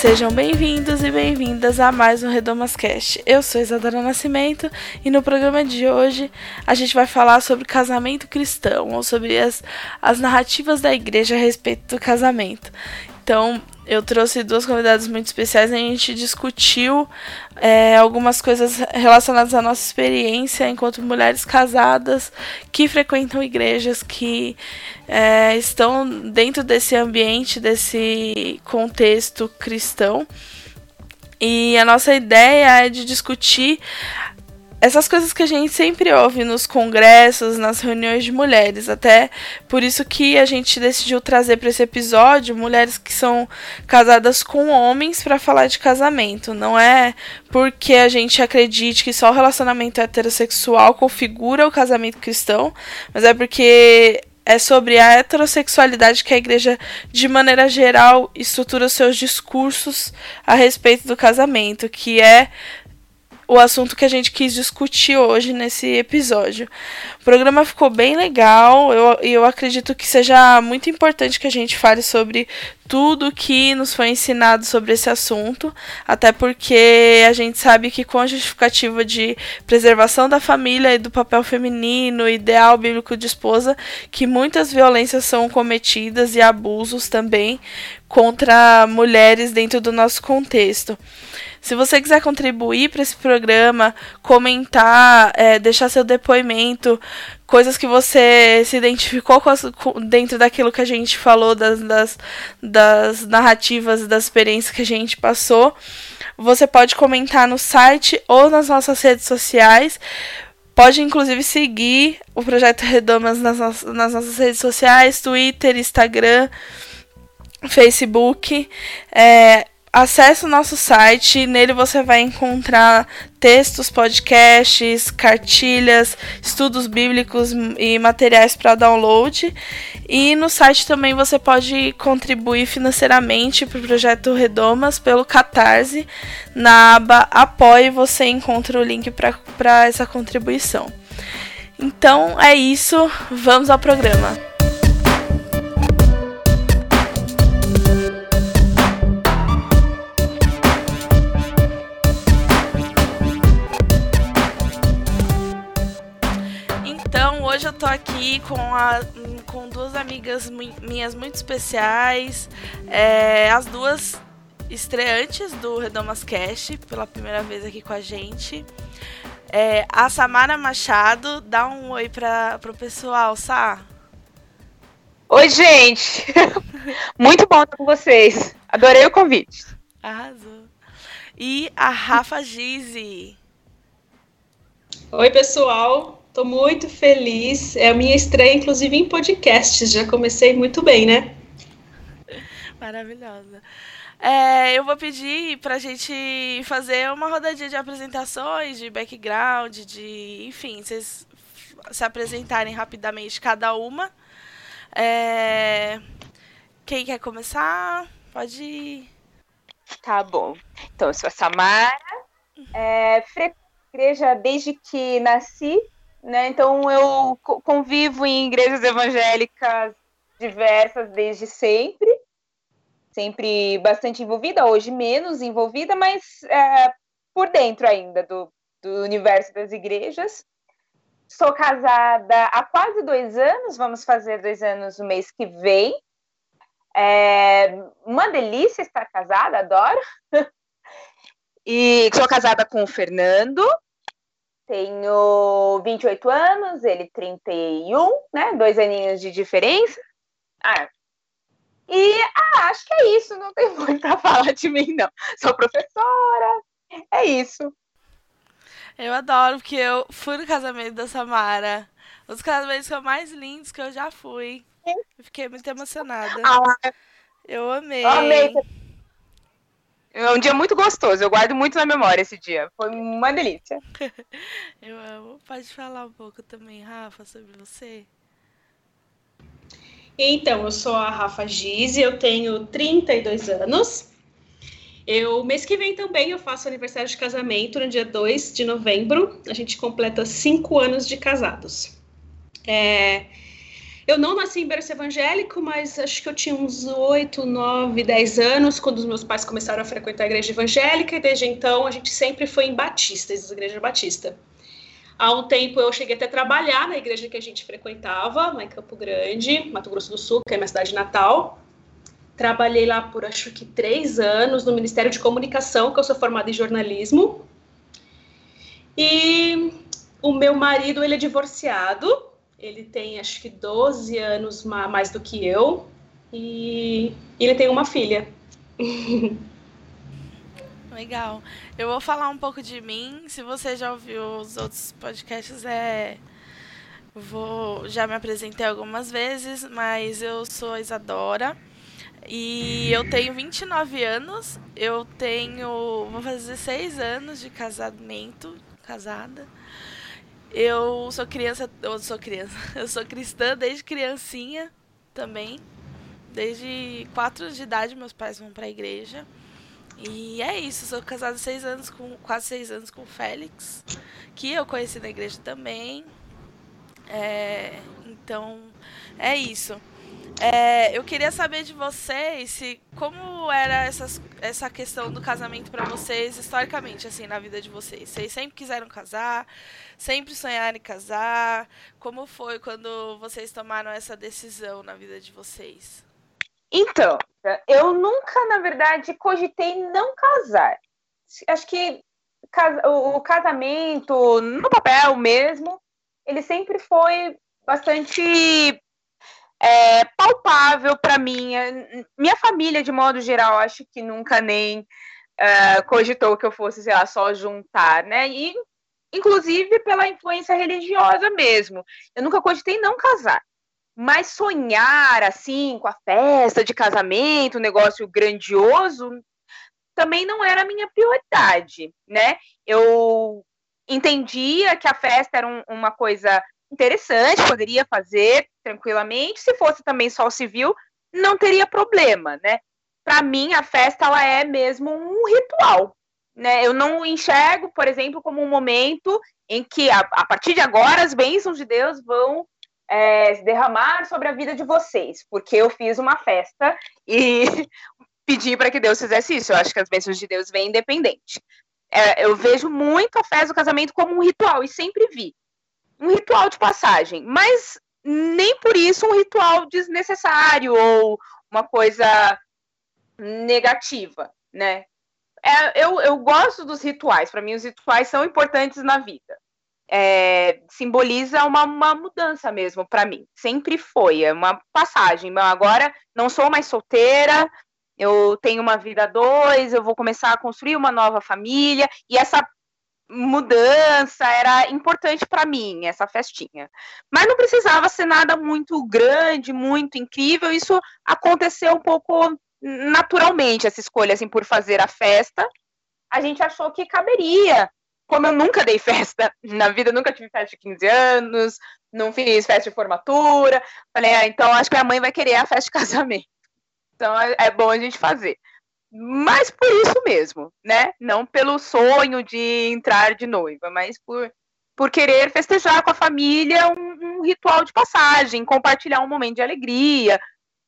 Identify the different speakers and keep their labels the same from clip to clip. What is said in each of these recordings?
Speaker 1: Sejam bem-vindos e bem-vindas a mais um Redomas Cast. Eu sou Isadora Nascimento e no programa de hoje a gente vai falar sobre casamento cristão ou sobre as, as narrativas da igreja a respeito do casamento. Então, eu trouxe duas convidadas muito especiais a gente discutiu é, algumas coisas relacionadas à nossa experiência enquanto mulheres casadas que frequentam igrejas, que é, estão dentro desse ambiente, desse contexto cristão. E a nossa ideia é de discutir essas coisas que a gente sempre ouve nos congressos, nas reuniões de mulheres, até por isso que a gente decidiu trazer para esse episódio mulheres que são casadas com homens para falar de casamento. Não é porque a gente acredite que só o relacionamento heterossexual configura o casamento cristão, mas é porque é sobre a heterossexualidade que a igreja, de maneira geral, estrutura seus discursos a respeito do casamento, que é o assunto que a gente quis discutir hoje nesse episódio. O programa ficou bem legal e eu, eu acredito que seja muito importante que a gente fale sobre tudo que nos foi ensinado sobre esse assunto, até porque a gente sabe que com a justificativa de preservação da família e do papel feminino, ideal bíblico de esposa, que muitas violências são cometidas e abusos também contra mulheres dentro do nosso contexto. Se você quiser contribuir para esse programa, comentar, é, deixar seu depoimento, coisas que você se identificou com as, com, dentro daquilo que a gente falou, das, das, das narrativas, das experiências que a gente passou, você pode comentar no site ou nas nossas redes sociais. Pode inclusive seguir o Projeto Redomas nas, nossas redes sociais, Twitter, Instagram, Facebook. É, Acesse o nosso site, nele você vai encontrar textos, podcasts, cartilhas, estudos bíblicos e materiais para download. E no site também você pode contribuir financeiramente para o projeto Redomas pelo Catarse. Na aba Apoie você encontra o link para essa contribuição. Então é isso, vamos ao programa. Hoje eu tô aqui com, a, com duas amigas minhas muito especiais. É, as duas estreantes do Redomas Cast, pela primeira vez aqui com a gente. É, a Samara Machado, dá um oi para pro pessoal, Sá.
Speaker 2: Oi, gente! Muito bom estar com vocês. Adorei o convite.
Speaker 1: Arrasou. E a Rafa Gizzi.
Speaker 3: Oi, pessoal. Estou muito feliz. É a minha estreia, inclusive, em podcasts. Já comecei muito bem, né?
Speaker 1: Maravilhosa. É, eu vou pedir para a gente fazer uma rodadinha de apresentações, de background, de. Enfim, vocês se apresentarem rapidamente cada uma. É, quem quer começar? Pode ir.
Speaker 2: Tá bom. Então, eu sou a Samara. É, igreja desde que nasci, né? Então eu convivo em igrejas evangélicas diversas desde sempre, sempre bastante envolvida, hoje menos envolvida, mas é, por dentro ainda do, do universo das igrejas. Sou casada há quase dois anos, vamos fazer dois anos no mês que vem. É uma delícia estar casada, adoro. E sou casada com o Fernando, tenho 28 anos, ele 31, né? Dois aninhos de diferença. Ah, e ah, acho que é isso, não tem muito a falar de mim, não. Sou professora, é isso.
Speaker 1: Eu adoro, porque eu fui no casamento da Samara. Um dos casamentos mais lindos que eu já fui. Eu fiquei muito emocionada. Ah, eu amei.
Speaker 2: amei. É um dia muito gostoso, eu guardo muito na memória esse dia. Foi uma delícia.
Speaker 1: eu amo. Pode falar um pouco também, Rafa, sobre você?
Speaker 3: Então, eu sou a Rafa Gize, eu tenho 32 anos. Eu, mês que vem também, eu faço aniversário de casamento, no dia 2 de novembro. A gente completa cinco anos de casados. É, eu não nasci em berço evangélico, mas acho que eu tinha uns 8, 9, 10 anos quando os meus pais começaram a frequentar a igreja evangélica, e desde então a gente sempre foi em batistas, igreja batista. Há um tempo eu cheguei até a trabalhar na igreja que a gente frequentava, lá em Campo Grande, Mato Grosso do Sul, que é minha cidade natal. Trabalhei lá por acho que três anos no Ministério de Comunicação, que eu sou formada em jornalismo. E o meu marido, ele é divorciado, ele tem acho que 12 anos mais do que eu e ele tem uma filha.
Speaker 1: Legal. Eu vou falar um pouco de mim. Se você já ouviu os outros podcasts, é. Vou, já me apresentei algumas vezes, mas eu sou Isadora e eu tenho 29 anos. Eu tenho. Vou fazer 6 anos de casamento, casada. Eu sou criança, eu sou criança, eu sou cristã desde criancinha também. Desde 4 anos de idade meus pais vão para a igreja. E é isso, sou casada seis anos com quase seis anos com o Félix, que eu conheci na igreja também. É, então é isso. É, eu queria saber de vocês se como era essas, essa questão do casamento para vocês historicamente, assim, na vida de vocês. Vocês sempre quiseram casar, sempre sonharam em casar. Como foi quando vocês tomaram essa decisão na vida de vocês?
Speaker 2: Então, eu nunca, na verdade, cogitei não casar. Acho que o casamento, no papel mesmo, ele sempre foi bastante é, palpável para mim. Minha família, de modo geral, acho que nunca nem uh, cogitou que eu fosse, sei lá, só juntar, né? E, inclusive, pela influência religiosa mesmo. Eu nunca cogitei não casar. Mas sonhar, assim, com a festa de casamento, um negócio grandioso, também não era a minha prioridade, né? Eu entendia que a festa era um, uma coisa interessante, poderia fazer tranquilamente. Se fosse também só o civil, não teria problema, né? Para mim, a festa ela é mesmo um ritual, né? Eu não enxergo, por exemplo, como um momento em que a, a partir de agora as bênçãos de Deus vão é, se derramar sobre a vida de vocês, porque eu fiz uma festa e pedi para que Deus fizesse isso. Eu acho que as bênçãos de Deus vêm independente. É, eu vejo muito a festa do casamento como um ritual e sempre vi um ritual de passagem, mas nem por isso um ritual desnecessário ou uma coisa negativa, né? É, eu, eu gosto dos rituais, para mim os rituais são importantes na vida. É, simboliza uma, uma mudança mesmo para mim. Sempre foi, é uma passagem. Agora não sou mais solteira, eu tenho uma vida dois, eu vou começar a construir uma nova família, e essa mudança era importante para mim, essa festinha. Mas não precisava ser nada muito grande, muito incrível, isso aconteceu um pouco naturalmente, essa escolha assim, por fazer a festa. A gente achou que caberia. Como eu nunca dei festa na vida, nunca tive festa de 15 anos, não fiz festa de formatura. Falei, ah, então acho que a mãe vai querer a festa de casamento. Então é, é bom a gente fazer mas por isso mesmo, né? Não pelo sonho de entrar de noiva, mas por, por querer festejar com a família um, um ritual de passagem, compartilhar um momento de alegria,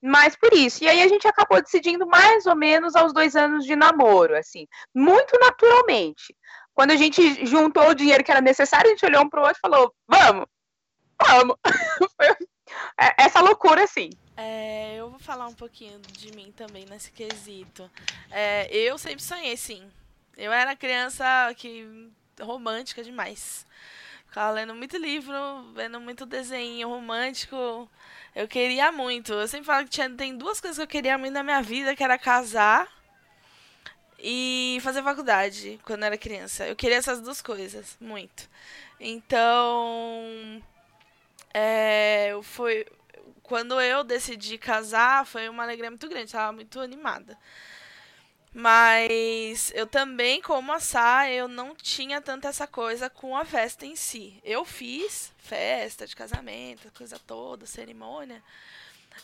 Speaker 2: mas por isso. E aí a gente acabou decidindo mais ou menos aos dois anos de namoro, assim, muito naturalmente. Quando a gente juntou o dinheiro que era necessário, a gente olhou um pro outro e falou: vamos, vamos. Essa loucura, assim.
Speaker 1: É, eu vou falar um pouquinho de mim também nesse quesito. É, eu sempre sonhei, sim. Eu era criança que romântica demais. Ficava lendo muito livro, vendo muito desenho romântico. Eu queria muito. Eu sempre falo que tinha, tem duas coisas que eu queria muito na minha vida, que era casar e fazer faculdade quando eu era criança. Eu queria essas duas coisas, muito. Então, é, foi quando eu decidi casar, foi uma alegria muito grande, estava muito animada. Mas eu também, como a Sá, eu não tinha tanta essa coisa com a festa em si. Eu fiz festa de casamento, coisa toda, cerimônia.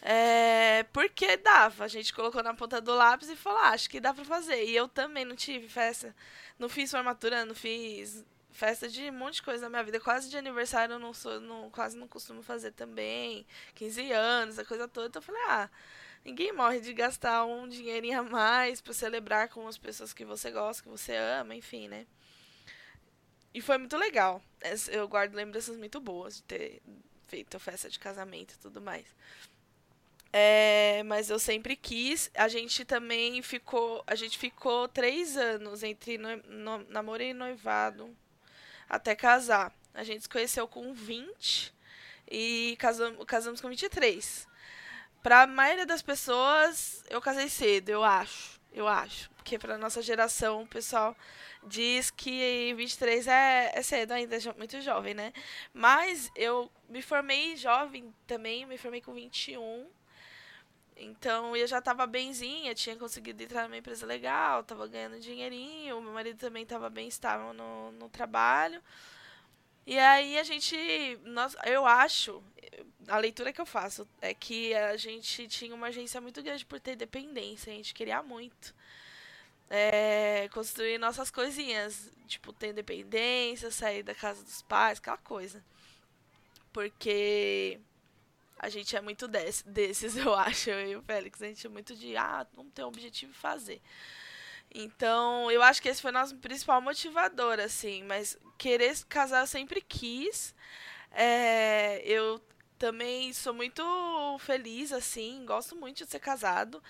Speaker 1: É, porque dava. A gente colocou na ponta do lápis e falou, ah, acho que dá pra fazer. E eu também não tive festa. Não fiz formatura, não fiz festa de um monte de coisa na minha vida. Quase de aniversário eu não sou, não, quase não costumo fazer também. 15 anos, a coisa toda. Então eu falei, ah, Ninguém morre de gastar um dinheirinho a mais para celebrar com as pessoas que você gosta, que você ama, enfim, né? E foi muito legal. Eu guardo lembranças muito boas de ter feito a festa de casamento e tudo mais. É, mas eu sempre quis. A gente também ficou. A gente ficou três anos entre no, no, namoro e noivado até casar. A gente se conheceu com 20 e casamos, casamos com 23. Pra maioria das pessoas, eu casei cedo, eu acho. Eu acho. Porque pra nossa geração, o pessoal diz que 23 é, é cedo ainda, é muito jovem, né? Mas eu me formei jovem também, me formei com 21. Então eu já tava benzinha, tinha conseguido entrar numa empresa legal, tava ganhando dinheirinho, meu marido também tava bem estável no, no trabalho. E aí a gente, nós, eu acho, a leitura que eu faço é que a gente tinha uma agência muito grande por ter dependência, a gente queria muito. É, construir nossas coisinhas, tipo, ter independência, sair da casa dos pais, aquela coisa. Porque a gente é muito desse, desses, eu acho, eu e o Félix, a gente é muito de, ah, vamos ter um objetivo e fazer. Então, eu acho que esse foi o nosso principal motivador, assim, mas querer casar eu sempre quis. É, eu também sou muito feliz, assim, gosto muito de ser casado,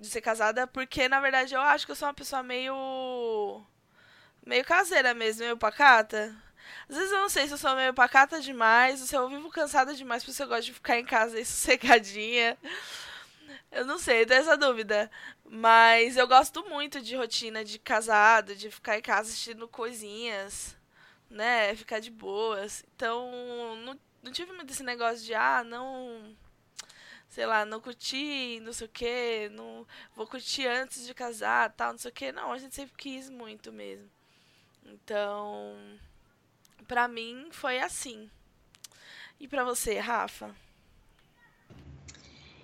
Speaker 1: de ser casada, porque na verdade eu acho que eu sou uma pessoa meio. meio caseira mesmo, meio pacata. Às vezes eu não sei se eu sou meio pacata demais, ou se eu vivo cansada demais porque eu gosto de ficar em casa e sossegadinha. Eu não sei, tenho essa dúvida. Mas eu gosto muito de rotina de casado, de ficar em casa assistindo coisinhas, né? Ficar de boas. Então, não não tive muito esse negócio de, ah, não. Sei lá, não curti, não sei o que, não vou curtir antes de casar, tal, não sei o que. Não, a gente sempre quis muito mesmo. Então, pra mim foi assim. E pra você, Rafa?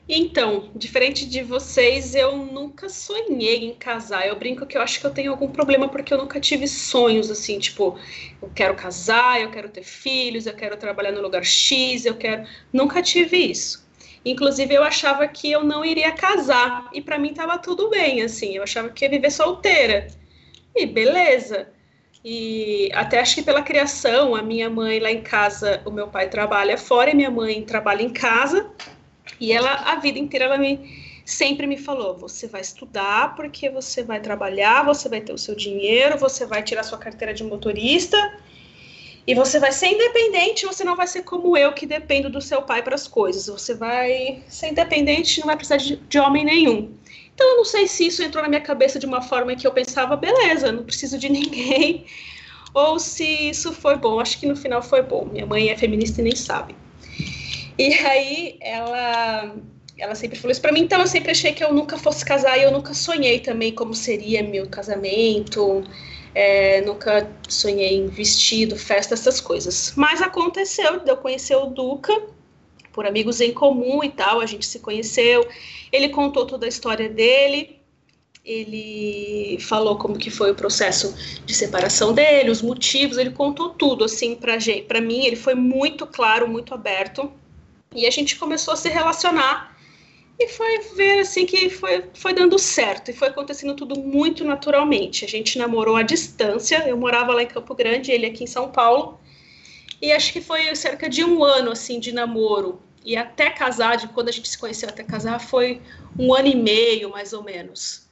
Speaker 3: Então, diferente de vocês, eu nunca sonhei em casar. Eu brinco que eu acho que eu tenho algum problema porque eu nunca tive sonhos assim, tipo, eu quero casar, eu quero ter filhos, eu quero trabalhar no lugar X, eu quero. Nunca tive isso. Inclusive, eu achava que eu não iria casar e para mim tava tudo bem, assim. Eu achava que ia viver solteira. E beleza. E até acho que pela criação, a minha mãe lá em casa, o meu pai trabalha fora e minha mãe trabalha em casa. E ela, a vida inteira, ela me sempre me falou: você vai estudar porque você vai trabalhar, você vai ter o seu dinheiro, você vai tirar sua carteira de motorista e você vai ser independente. Você não vai ser como eu que dependo do seu pai para as coisas. Você vai ser independente, não vai precisar de, de homem nenhum. Então, eu não sei se isso entrou na minha cabeça de uma forma que eu pensava, beleza, não preciso de ninguém, ou se isso foi bom. Acho que no final foi bom. Minha mãe é feminista e nem sabe. E aí ela ela sempre falou isso para mim, então eu sempre achei que eu nunca fosse casar e eu nunca sonhei também como seria meu casamento, é, nunca sonhei em vestido, festa, essas coisas. Mas aconteceu, eu conhecer o Duca por amigos em comum e tal, a gente se conheceu, ele contou toda a história dele, ele falou como que foi o processo de separação dele, os motivos, ele contou tudo assim para mim, ele foi muito claro, muito aberto. E a gente começou a se relacionar e foi ver assim que foi, foi dando certo e foi acontecendo tudo muito naturalmente. A gente namorou à distância, eu morava lá em Campo Grande, ele aqui em São Paulo. E acho que foi cerca de um ano assim de namoro. E até casar, de quando a gente se conheceu até casar, foi um ano e meio, mais ou menos.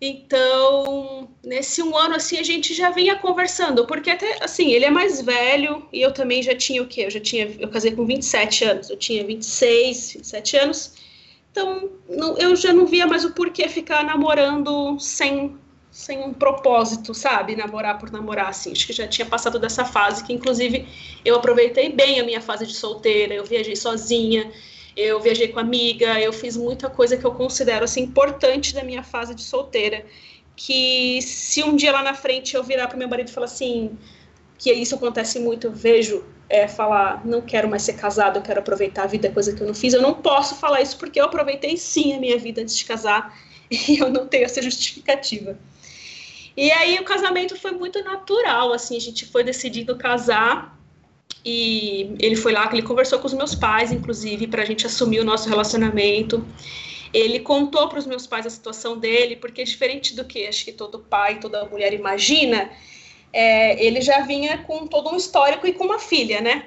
Speaker 3: Então, nesse um ano, assim, a gente já vinha conversando, porque até, assim, ele é mais velho e eu também já tinha o quê? Eu já tinha, eu casei com 27 anos, eu tinha 26, 27 anos, então não, eu já não via mais o porquê ficar namorando sem, sem um propósito, sabe? Namorar por namorar, assim, acho que já tinha passado dessa fase, que inclusive eu aproveitei bem a minha fase de solteira, eu viajei sozinha, eu viajei com amiga, eu fiz muita coisa que eu considero assim importante da minha fase de solteira. Que se um dia lá na frente eu virar para meu marido e falar assim, que isso acontece muito, eu vejo é, falar, não quero mais ser casado, eu quero aproveitar a vida, coisa que eu não fiz. Eu não posso falar isso porque eu aproveitei sim a minha vida antes de casar e eu não tenho essa justificativa. E aí o casamento foi muito natural, assim, a gente foi decidido casar e ele foi lá, ele conversou com os meus pais, inclusive, para a gente assumir o nosso relacionamento. Ele contou para os meus pais a situação dele, porque diferente do que acho que todo pai, toda mulher imagina, é, ele já vinha com todo um histórico e com uma filha, né?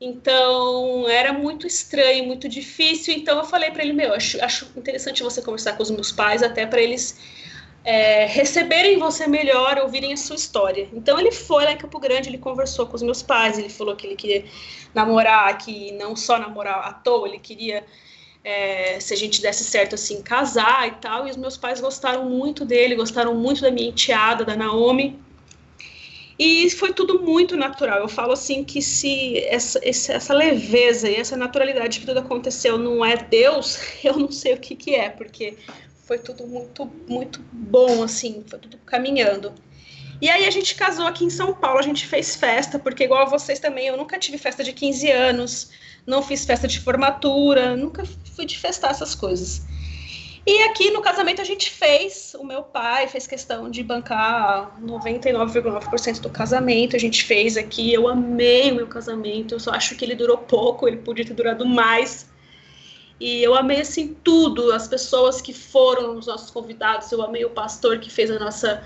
Speaker 3: Então era muito estranho, muito difícil. Então eu falei para ele: Meu, acho, acho interessante você conversar com os meus pais, até para eles é, receberem você melhor, ouvirem a sua história. Então ele foi lá em Campo Grande, ele conversou com os meus pais, ele falou que ele queria namorar, que não só namorar à toa, ele queria é, se a gente desse certo assim casar e tal. E os meus pais gostaram muito dele, gostaram muito da minha enteada, da Naomi. E foi tudo muito natural. Eu falo assim que se essa, essa leveza e essa naturalidade que tudo aconteceu não é Deus, eu não sei o que, que é, porque foi tudo muito, muito bom, assim, foi tudo caminhando. E aí a gente casou aqui em São Paulo, a gente fez festa, porque igual a vocês também, eu nunca tive festa de 15 anos, não fiz festa de formatura, nunca fui de festar essas coisas. E aqui no casamento a gente fez, o meu pai fez questão de bancar 99,9% do casamento, a gente fez aqui, eu amei o meu casamento, eu só acho que ele durou pouco, ele podia ter durado mais, e eu amei assim tudo, as pessoas que foram os nossos convidados, eu amei o pastor que fez a nossa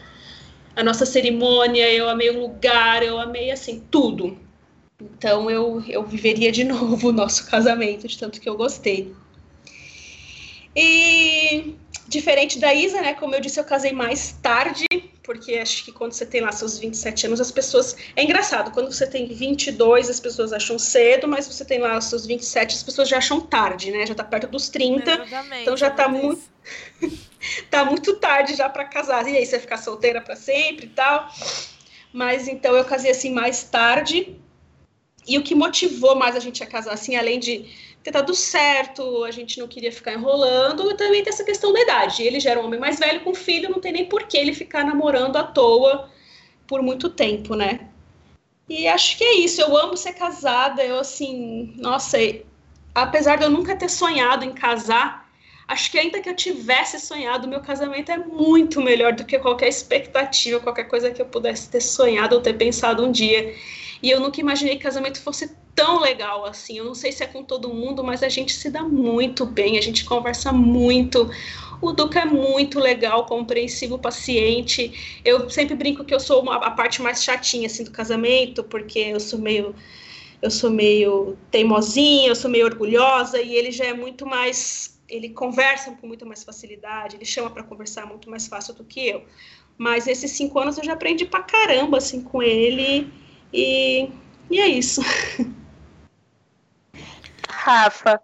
Speaker 3: a nossa cerimônia, eu amei o lugar, eu amei assim tudo. Então eu eu viveria de novo o nosso casamento, de tanto que eu gostei. E diferente da Isa, né, como eu disse, eu casei mais tarde, porque acho que quando você tem lá seus 27 anos, as pessoas. É engraçado, quando você tem 22, as pessoas acham cedo, mas você tem lá seus 27, as pessoas já acham tarde, né? Já tá perto dos 30. Exatamente, então já tá muito. tá muito tarde já para casar. E aí, você vai ficar solteira para sempre e tal. Mas então eu casei assim mais tarde. E o que motivou mais a gente a casar, assim, além de ter dado certo, a gente não queria ficar enrolando, e também tem essa questão da idade. Ele já era um homem mais velho com filho, não tem nem por que ele ficar namorando à toa por muito tempo, né? E acho que é isso. Eu amo ser casada. Eu, assim, nossa, apesar de eu nunca ter sonhado em casar, acho que ainda que eu tivesse sonhado, meu casamento é muito melhor do que qualquer expectativa, qualquer coisa que eu pudesse ter sonhado ou ter pensado um dia. E eu nunca imaginei que casamento fosse tão legal assim. Eu não sei se é com todo mundo, mas a gente se dá muito bem, a gente conversa muito. O Duca é muito legal, compreensivo, paciente. Eu sempre brinco que eu sou uma, a parte mais chatinha assim do casamento, porque eu sou meio eu sou meio teimosinha, eu sou meio orgulhosa e ele já é muito mais ele conversa com muito mais facilidade, ele chama para conversar muito mais fácil do que eu. Mas esses cinco anos eu já aprendi pra caramba assim com ele e, e é isso.
Speaker 2: Rafa,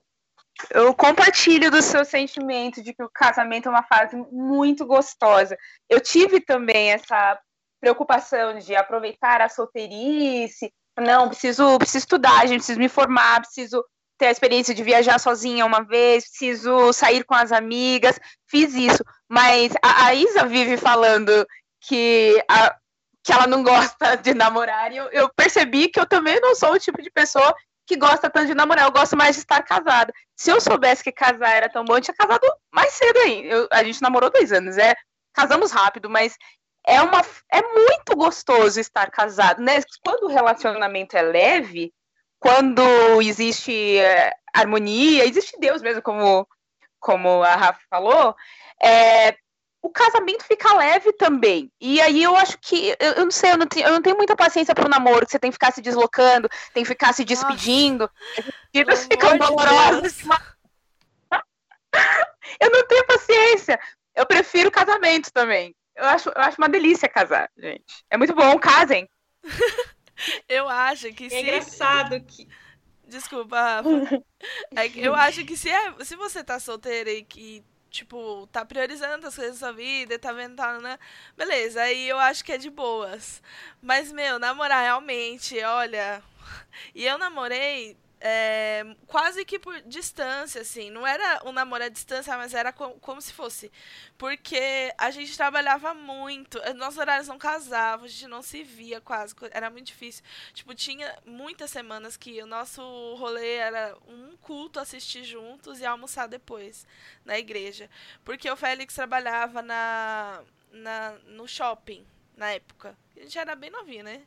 Speaker 2: eu compartilho do seu sentimento de que o casamento é uma fase muito gostosa. Eu tive também essa preocupação de aproveitar a solteirice. Não, preciso, preciso estudar, gente, preciso me formar, preciso ter a experiência de viajar sozinha uma vez, preciso sair com as amigas. Fiz isso, mas a, a Isa vive falando que a, que ela não gosta de namorar. E eu, eu percebi que eu também não sou o tipo de pessoa que gosta tanto de namorar, eu gosto mais de estar casada. Se eu soubesse que casar era tão bom, eu tinha casado mais cedo aí. Eu, a gente namorou dois anos, é, casamos rápido, mas é uma é muito gostoso estar casado, né? Quando o relacionamento é leve, quando existe é, harmonia, existe Deus mesmo, como como a Rafa falou, é, o casamento fica leve também. E aí eu acho que, eu, eu não sei, eu não, tenho, eu não tenho muita paciência pro namoro, que você tem que ficar se deslocando, tem que ficar se despedindo. Os ficam dolorosos. eu não tenho paciência. Eu prefiro casamento também. Eu acho, eu acho uma delícia casar, gente. É muito bom, casem.
Speaker 1: eu acho que
Speaker 3: é
Speaker 1: se...
Speaker 3: engraçado que.
Speaker 1: Desculpa, Rafa. É eu acho que se, é, se você tá solteira e que tipo, tá priorizando as coisas da sua vida, tá vendo, tá, né? Beleza, aí eu acho que é de boas. Mas, meu, namorar realmente, olha. E eu namorei é, quase que por distância, assim. Não era um namoro à distância, mas era como, como se fosse. Porque a gente trabalhava muito, eh, nossos horários não casavam, a gente não se via quase, era muito difícil. Tipo, tinha muitas semanas que o nosso rolê era um culto assistir juntos e almoçar depois na igreja. Porque o Félix trabalhava na, na, no shopping na época. A gente era bem novinho, né?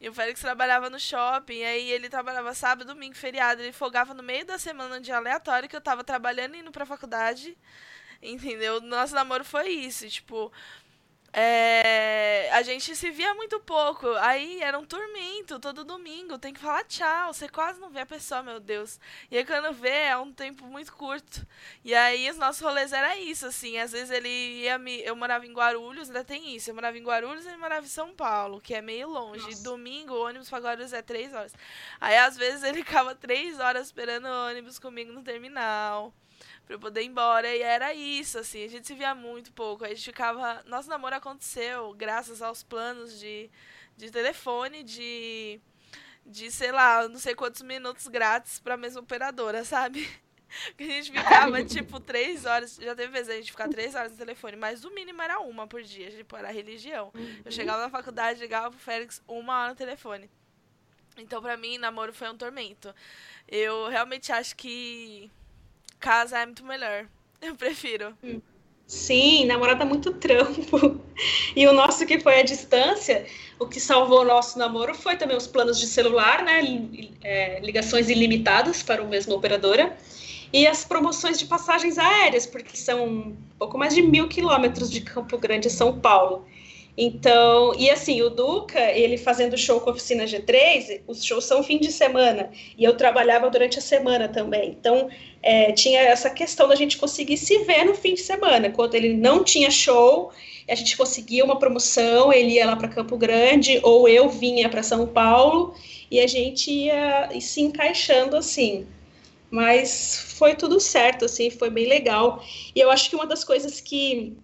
Speaker 1: E o Félix trabalhava no shopping, aí ele trabalhava sábado, domingo, feriado. Ele folgava no meio da semana, um dia aleatório, que eu tava trabalhando e indo pra faculdade. Entendeu? Nosso namoro foi isso. Tipo, é, a gente se via muito pouco. Aí era um tormento todo domingo. Tem que falar tchau. Você quase não vê a pessoa, meu Deus. E aí quando vê, é um tempo muito curto. E aí os nossos rolês era isso, assim. Às vezes ele ia me. Eu morava em Guarulhos, ainda tem isso. Eu morava em Guarulhos e ele morava em São Paulo, que é meio longe. Nossa. Domingo, o ônibus pra Guarulhos é três horas. Aí às vezes ele ficava três horas esperando o ônibus comigo no terminal pra eu poder ir embora. E era isso, assim, a gente se via muito pouco. A gente ficava. Nosso namoro aconteceu graças aos planos de, de telefone, de. De, sei lá, não sei quantos minutos grátis pra mesma operadora, sabe? a gente ficava, tipo, três horas. Já teve vezes a gente ficar três horas no telefone, mas o mínimo era uma por dia. Tipo, era religião. Eu chegava na faculdade, ligava pro Félix uma hora no telefone. Então, pra mim, namoro foi um tormento. Eu realmente acho que Casa é muito melhor. Eu prefiro.
Speaker 3: Sim, namorada é muito trampo. E o nosso que foi a distância, o que salvou o nosso namoro foi também os planos de celular, né? É, ligações ilimitadas para o mesmo operadora. E as promoções de passagens aéreas, porque são um pouco mais de mil quilômetros de Campo Grande a São Paulo. Então, e assim, o Duca, ele fazendo show com a oficina G3, os shows são fim de semana, e eu trabalhava durante a semana também. Então, é, tinha essa questão da gente conseguir se ver no fim de semana. Quando ele não tinha show, a gente conseguia uma promoção, ele ia lá para Campo Grande, ou eu vinha para São Paulo, e a gente ia se encaixando assim. Mas foi tudo certo, assim, foi bem legal. E eu acho que uma das coisas que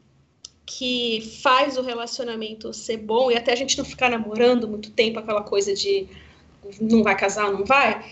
Speaker 3: que faz o relacionamento ser bom e até a gente não ficar namorando muito tempo, aquela coisa de não vai casar, não vai.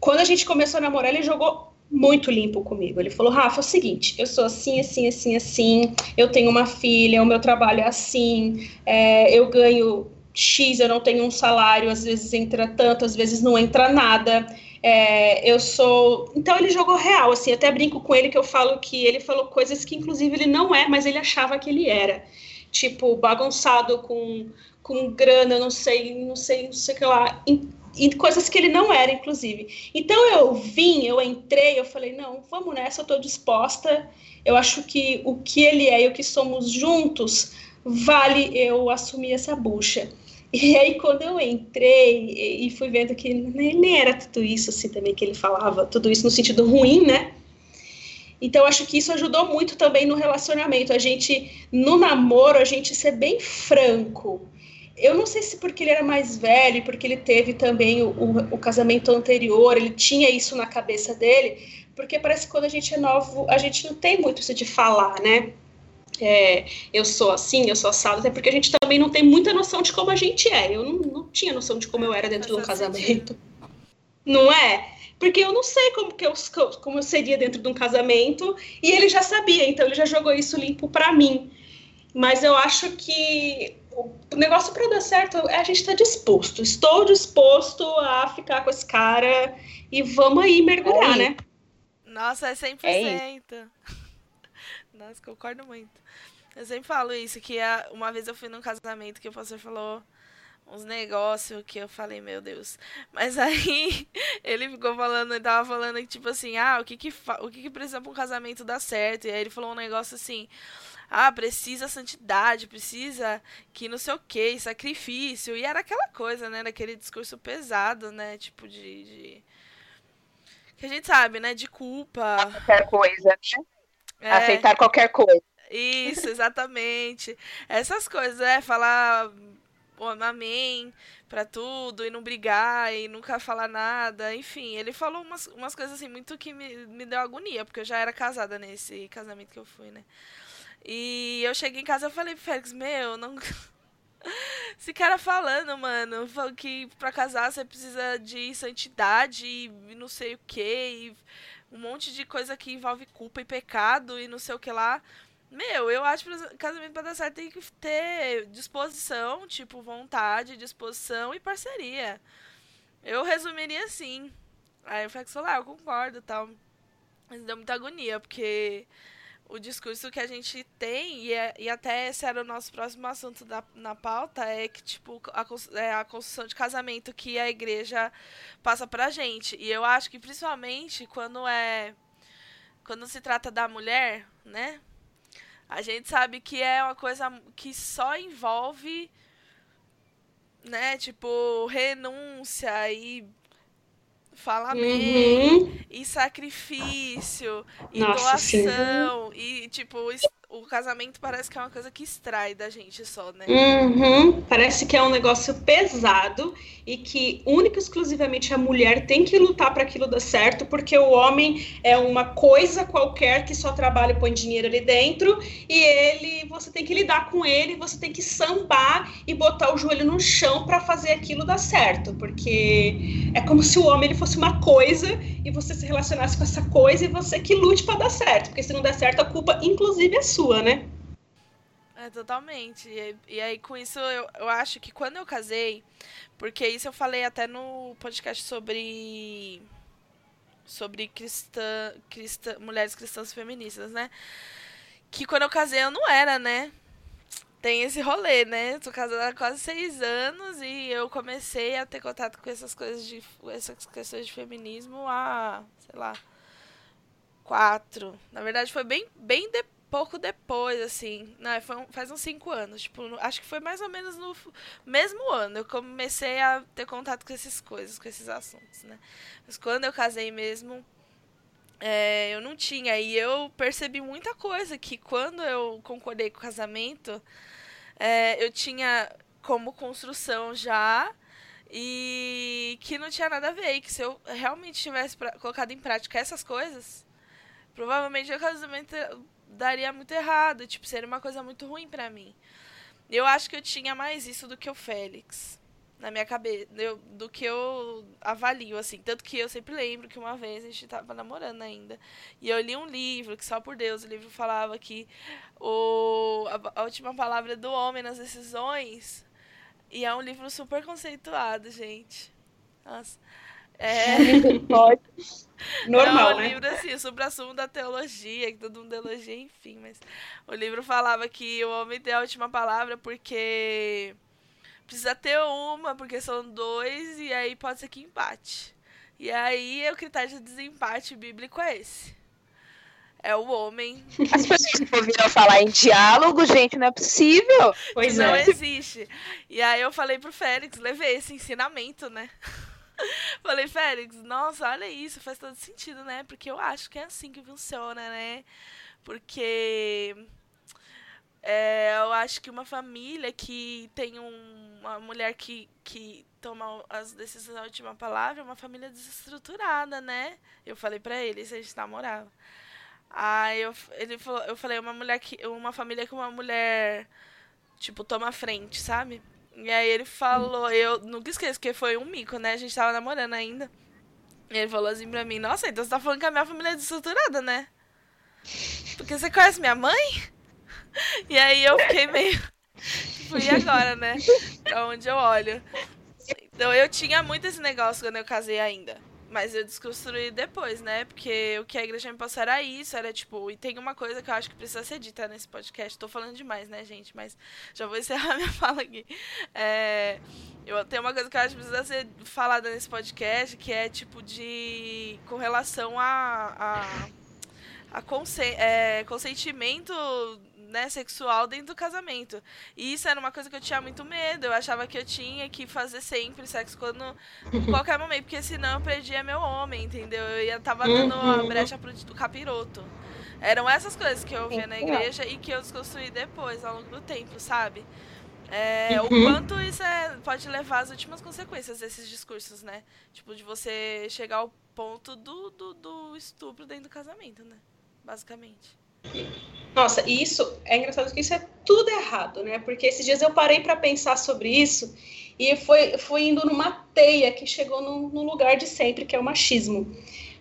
Speaker 3: Quando a gente começou a namorar, ele jogou muito limpo comigo. Ele falou: Rafa, é o seguinte, eu sou assim, assim, assim, assim, eu tenho uma filha, o meu trabalho é assim, é, eu ganho X, eu não tenho um salário, às vezes entra tanto, às vezes não entra nada. É, eu sou. Então ele jogou real, assim, até brinco com ele que eu falo que ele falou coisas que, inclusive, ele não é, mas ele achava que ele era. Tipo, bagunçado com, com grana, não sei, não sei, não sei o que lá. E coisas que ele não era, inclusive. Então eu vim, eu entrei, eu falei, não, vamos nessa, eu tô disposta. Eu acho que o que ele é e o que somos juntos vale eu assumir essa bucha. E aí, quando eu entrei e fui vendo que nem era tudo isso assim também que ele falava, tudo isso no sentido ruim, né? Então, acho que isso ajudou muito também no relacionamento. A gente, no namoro, a gente ser bem franco. Eu não sei se porque ele era mais velho, porque ele teve também o, o, o casamento anterior, ele tinha isso na cabeça dele, porque parece que quando a gente é novo, a gente não tem muito isso de falar, né? É, eu sou assim, eu sou assado, até porque a gente também não tem muita noção de como a gente é. Eu não, não tinha noção de como eu era dentro de um casamento. Não é? Porque eu não sei como, que eu, como eu seria dentro de um casamento, e ele já sabia, então ele já jogou isso limpo para mim. Mas eu acho que o negócio para dar certo é a gente estar tá disposto. Estou disposto a ficar com esse cara e vamos aí mergulhar, é. né?
Speaker 1: Nossa, é 100%. É nossa, concordo muito. Eu sempre falo isso, que a, uma vez eu fui num casamento que o pastor falou uns negócios que eu falei, meu Deus. Mas aí ele ficou falando, ele tava falando que, tipo assim, ah, o que que, o que, que precisa pra um casamento dar certo? E aí ele falou um negócio assim, ah, precisa santidade, precisa que não sei o que, sacrifício. E era aquela coisa, né, daquele discurso pesado, né, tipo de... de... Que a gente sabe, né, de culpa.
Speaker 2: Qualquer coisa, né? É. Aceitar qualquer coisa.
Speaker 1: Isso, exatamente. Essas coisas, é, falar amém pra tudo e não brigar e nunca falar nada. Enfim, ele falou umas, umas coisas assim muito que me, me deu agonia, porque eu já era casada nesse casamento que eu fui, né? E eu cheguei em casa e falei, Félix, meu, não. Esse cara falando, mano, que pra casar você precisa de santidade e não sei o que, um monte de coisa que envolve culpa e pecado e não sei o que lá. Meu, eu acho que casamento pra dar certo tem que ter disposição, tipo, vontade, disposição e parceria. Eu resumiria assim. Aí Flex falou, ah, eu concordo e tal. Mas deu muita agonia, porque o discurso que a gente tem, e, é, e até esse era o nosso próximo assunto da, na pauta, é que, tipo, a, é a construção de casamento que a igreja passa pra gente. E eu acho que, principalmente, quando é. Quando se trata da mulher, né? A gente sabe que é uma coisa que só envolve, né? Tipo, renúncia e Fala uhum. e sacrifício, e Nossa, doação, sim. e tipo, o casamento parece que é uma coisa que extrai da gente só, né?
Speaker 3: Uhum. Parece que é um negócio pesado e que única e exclusivamente a mulher tem que lutar para aquilo dar certo, porque o homem é uma coisa qualquer que só trabalha e põe dinheiro ali dentro, e ele, você tem que lidar com ele, você tem que sambar e botar o joelho no chão para fazer aquilo dar certo, porque é como se o homem ele fosse uma coisa e você se relacionasse com essa coisa e você que lute para dar certo, porque se não der certo a culpa inclusive é sua sua, né?
Speaker 1: É, totalmente. E, e, aí, com isso, eu, eu acho que quando eu casei, porque isso eu falei até no podcast sobre. sobre cristã, cristã, mulheres cristãs feministas, né? Que quando eu casei eu não era, né? Tem esse rolê, né? Tô casada há quase seis anos e eu comecei a ter contato com essas coisas de. essas questões de feminismo há, sei lá, quatro. Na verdade, foi bem, bem depois pouco depois, assim. Não, foi um, faz uns cinco anos. Tipo, no, acho que foi mais ou menos no mesmo ano. Eu comecei a ter contato com essas coisas, com esses assuntos, né? Mas quando eu casei mesmo, é, eu não tinha. E eu percebi muita coisa que quando eu concordei com o casamento, é, eu tinha como construção já e que não tinha nada a ver. E que se eu realmente tivesse pra, colocado em prática essas coisas, provavelmente o casamento daria muito errado, tipo, seria uma coisa muito ruim para mim. Eu acho que eu tinha mais isso do que o Félix na minha cabeça, eu, do que eu avalio, assim. Tanto que eu sempre lembro que uma vez a gente tava namorando ainda. E eu li um livro, que só por Deus, o livro falava que o, a, a última palavra do homem nas decisões. E é um livro super conceituado, gente. Nossa. É.
Speaker 3: Pode. Normal,
Speaker 1: Não, é
Speaker 3: um
Speaker 1: né? livro assim, sobre assunto da teologia, que todo mundo elogia, enfim, mas o livro falava que o homem tem a última palavra porque precisa ter uma, porque são dois, e aí pode ser que empate. E aí o critério de desempate bíblico é esse. É o homem.
Speaker 2: As pessoas ouviram falar em diálogo, gente, não é possível.
Speaker 1: Pois não é. existe. E aí eu falei pro Félix, levei esse ensinamento, né? Falei, Félix, nossa, olha isso, faz todo sentido, né? Porque eu acho que é assim que funciona, né? Porque é, eu acho que uma família que tem um, uma mulher que, que toma as decisões da última palavra é uma família desestruturada, né? Eu falei pra ele, se a gente namorava. Aí eu, ele falou, eu falei, uma mulher que. Uma família que uma mulher, tipo, toma frente, sabe? E aí ele falou, eu nunca esqueço, que foi um mico, né? A gente tava namorando ainda. E ele falou assim pra mim, nossa, então você tá falando que a minha família é desestruturada, né? Porque você conhece minha mãe? E aí eu fiquei meio. Tipo, e agora, né? Pra onde eu olho. Então eu tinha muito esse negócio quando eu casei ainda. Mas eu desconstruí depois, né? Porque o que a igreja me passou era isso, era tipo, e tem uma coisa que eu acho que precisa ser dita nesse podcast. Tô falando demais, né, gente? Mas já vou encerrar minha fala aqui. É, eu tenho uma coisa que eu acho que precisa ser falada nesse podcast, que é tipo de. com relação a. a, a conse é, consentimento né, sexual dentro do casamento. E isso era uma coisa que eu tinha muito medo. Eu achava que eu tinha que fazer sempre sexo quando em qualquer momento, porque senão eu perdia meu homem, entendeu? Eu ia tava dando uma uhum. brecha pro capiroto. Eram essas coisas que eu via na igreja e que eu desconstruí depois, ao longo do tempo, sabe? É, o uhum. quanto isso é, pode levar às últimas consequências desses discursos, né? Tipo, de você chegar ao ponto do, do, do estupro dentro do casamento, né? Basicamente.
Speaker 3: Nossa, isso é engraçado que isso é tudo errado, né? Porque esses dias eu parei para pensar sobre isso e foi, foi indo numa teia que chegou no, no lugar de sempre, que é o machismo.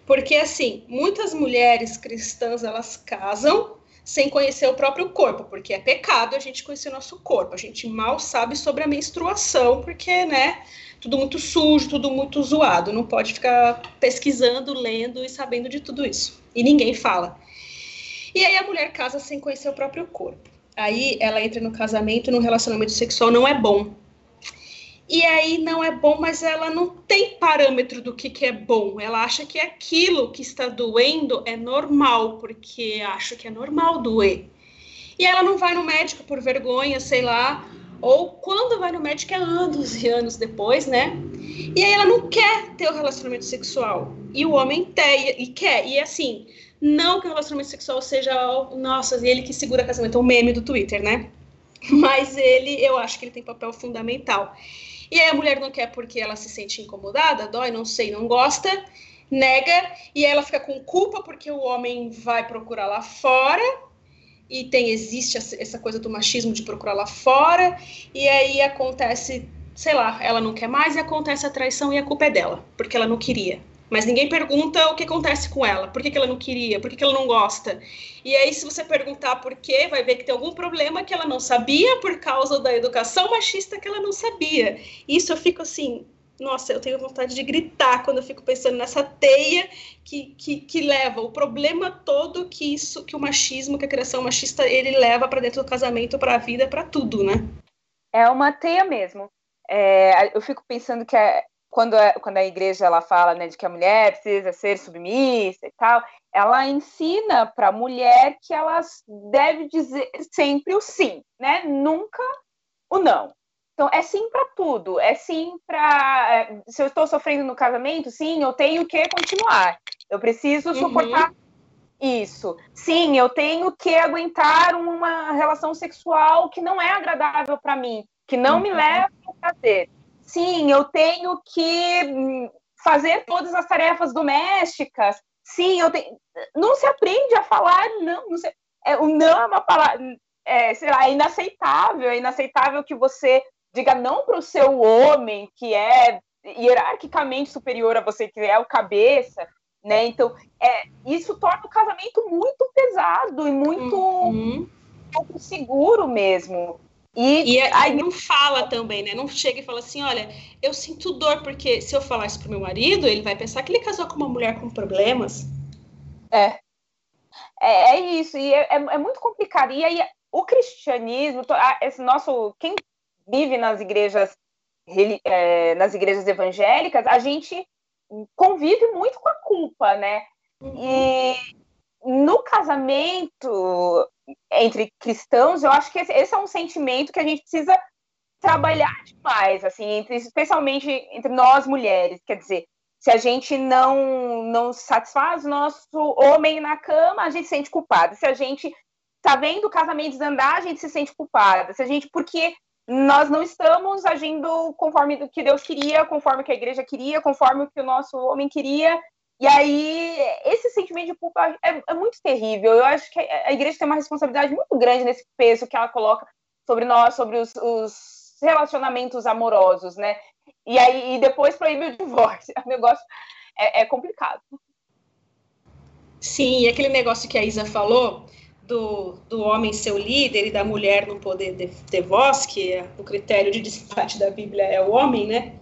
Speaker 3: Porque, assim, muitas mulheres cristãs, elas casam sem conhecer o próprio corpo, porque é pecado a gente conhecer o nosso corpo. A gente mal sabe sobre a menstruação, porque, né, tudo muito sujo, tudo muito zoado. Não pode ficar pesquisando, lendo e sabendo de tudo isso. E ninguém fala. E aí a mulher casa sem conhecer o próprio corpo. Aí ela entra no casamento, no relacionamento sexual, não é bom. E aí não é bom, mas ela não tem parâmetro do que, que é bom. Ela acha que aquilo que está doendo é normal, porque acha que é normal doer. E ela não vai no médico por vergonha, sei lá, ou quando vai no médico é anos e anos depois, né? E aí ela não quer ter o relacionamento sexual. E o homem tem, e quer. E assim, não que o relacionamento sexual seja, nossa, ele que segura casamento, é um meme do Twitter, né? Mas ele, eu acho que ele tem papel fundamental. E aí a mulher não quer porque ela se sente incomodada, dói, não sei, não gosta, nega, e ela fica com culpa porque o homem vai procurar lá fora, e tem existe essa coisa do machismo de procurar lá fora, e aí acontece, sei lá, ela não quer mais e acontece a traição e a culpa é dela, porque ela não queria mas ninguém pergunta o que acontece com ela, por que, que ela não queria, por que, que ela não gosta. E aí, se você perguntar por quê, vai ver que tem algum problema que ela não sabia por causa da educação machista que ela não sabia. Isso eu fico assim, nossa, eu tenho vontade de gritar quando eu fico pensando nessa teia que, que, que leva o problema todo que isso, que o machismo, que a criação machista, ele leva para dentro do casamento, para a vida, para tudo, né?
Speaker 2: É uma teia mesmo. É, eu fico pensando que é, quando a, quando a igreja ela fala né, de que a mulher precisa ser submissa e tal, ela ensina para a mulher que ela deve dizer sempre o sim, né? Nunca o não. Então é sim para tudo, é sim para é, se eu estou sofrendo no casamento, sim, eu tenho que continuar. Eu preciso uhum. suportar isso. Sim, eu tenho que aguentar uma relação sexual que não é agradável para mim, que não uhum. me leva a prazer sim, eu tenho que hum, fazer todas as tarefas domésticas. Sim, eu tenho. Não se aprende a falar não. não se... é, o não é uma palavra. É, sei lá, é inaceitável. É inaceitável que você diga não para o seu homem, que é hierarquicamente superior a você, que é o cabeça. Né? Então, é, isso torna o casamento muito pesado e muito uhum. pouco seguro mesmo.
Speaker 3: E, e aí não fala também, né? Não chega e fala assim, olha, eu sinto dor, porque se eu falar isso pro meu marido, ele vai pensar que ele casou com uma mulher com problemas.
Speaker 2: É. É, é isso, e é, é, é muito complicado. E aí, o cristianismo, esse nosso. Quem vive nas igrejas, é, nas igrejas evangélicas, a gente convive muito com a culpa, né? Uhum. E no casamento, entre cristãos, eu acho que esse, é um sentimento que a gente precisa trabalhar demais, assim, entre, especialmente entre nós mulheres. Quer dizer, se a gente não não satisfaz o nosso homem na cama, a gente se sente culpada. Se a gente tá vendo o casamento desandar, a gente se sente culpada. Se a gente, porque nós não estamos agindo conforme o que Deus queria, conforme que a igreja queria, conforme o que o nosso homem queria, e aí, esse sentimento de culpa é, é, muito terrível. Eu acho que a igreja tem uma responsabilidade muito grande nesse peso que ela coloca sobre nós, sobre os, os relacionamentos amorosos, né? E aí, e depois proíbe o divórcio. O negócio é, é complicado.
Speaker 3: Sim, e aquele negócio que a Isa falou do, do homem ser o líder e da mulher não poder ter voz, que é o critério de desempate da Bíblia é o homem, né?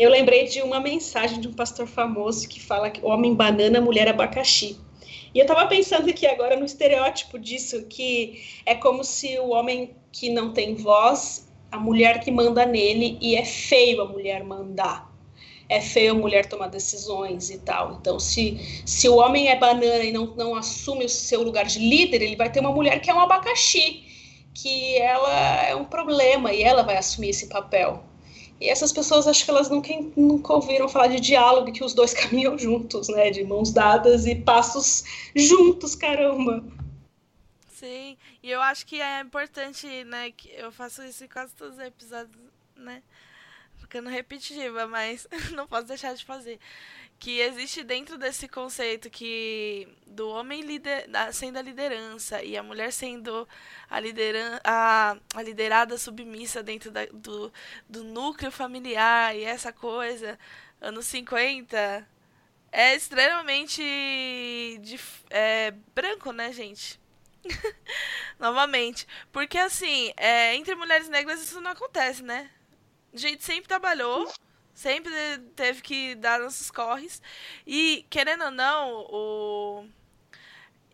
Speaker 3: Eu lembrei de uma mensagem de um pastor famoso que fala que homem banana, mulher abacaxi. E eu estava pensando aqui agora no estereótipo disso, que é como se o homem que não tem voz, a mulher que manda nele, e é feio a mulher mandar. É feio a mulher tomar decisões e tal. Então, se, se o homem é banana e não, não assume o seu lugar de líder, ele vai ter uma mulher que é um abacaxi, que ela é um problema e ela vai assumir esse papel. E essas pessoas acho que elas nunca, nunca ouviram falar de diálogo, que os dois caminham juntos, né? De mãos dadas e passos juntos, caramba.
Speaker 1: Sim, e eu acho que é importante, né? Que eu faço isso em quase todos os episódios, né? ficando repetitiva, mas não posso deixar de fazer. Que existe dentro desse conceito que do homem lider, sendo a liderança e a mulher sendo a, lideran, a, a liderada submissa dentro da, do, do núcleo familiar e essa coisa, anos 50, é extremamente é, branco, né, gente? Novamente. Porque, assim, é, entre mulheres negras isso não acontece, né? A gente sempre trabalhou, sempre teve que dar nossos corres. E, querendo ou não, o...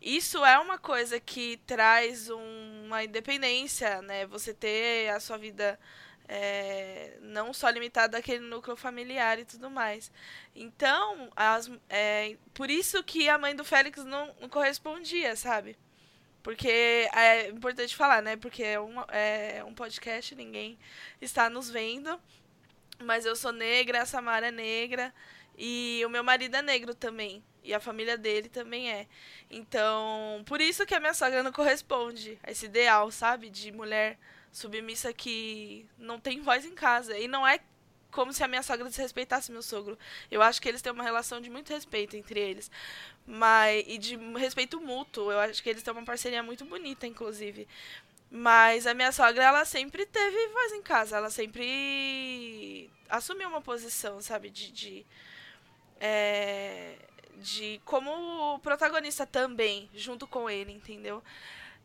Speaker 1: isso é uma coisa que traz uma independência, né? Você ter a sua vida é, não só limitada àquele núcleo familiar e tudo mais. Então, as, é, por isso que a mãe do Félix não, não correspondia, sabe? Porque é importante falar, né? Porque é um, é um podcast, ninguém está nos vendo. Mas eu sou negra, a Samara é negra. E o meu marido é negro também. E a família dele também é. Então, por isso que a minha sogra não corresponde a esse ideal, sabe? De mulher submissa que não tem voz em casa. E não é como se a minha sogra desrespeitasse meu sogro. Eu acho que eles têm uma relação de muito respeito entre eles. Mas, e de respeito mútuo. Eu acho que eles têm uma parceria muito bonita, inclusive. Mas a minha sogra, ela sempre teve voz em casa. Ela sempre assumiu uma posição, sabe? De. de, é, de como protagonista também, junto com ele, entendeu?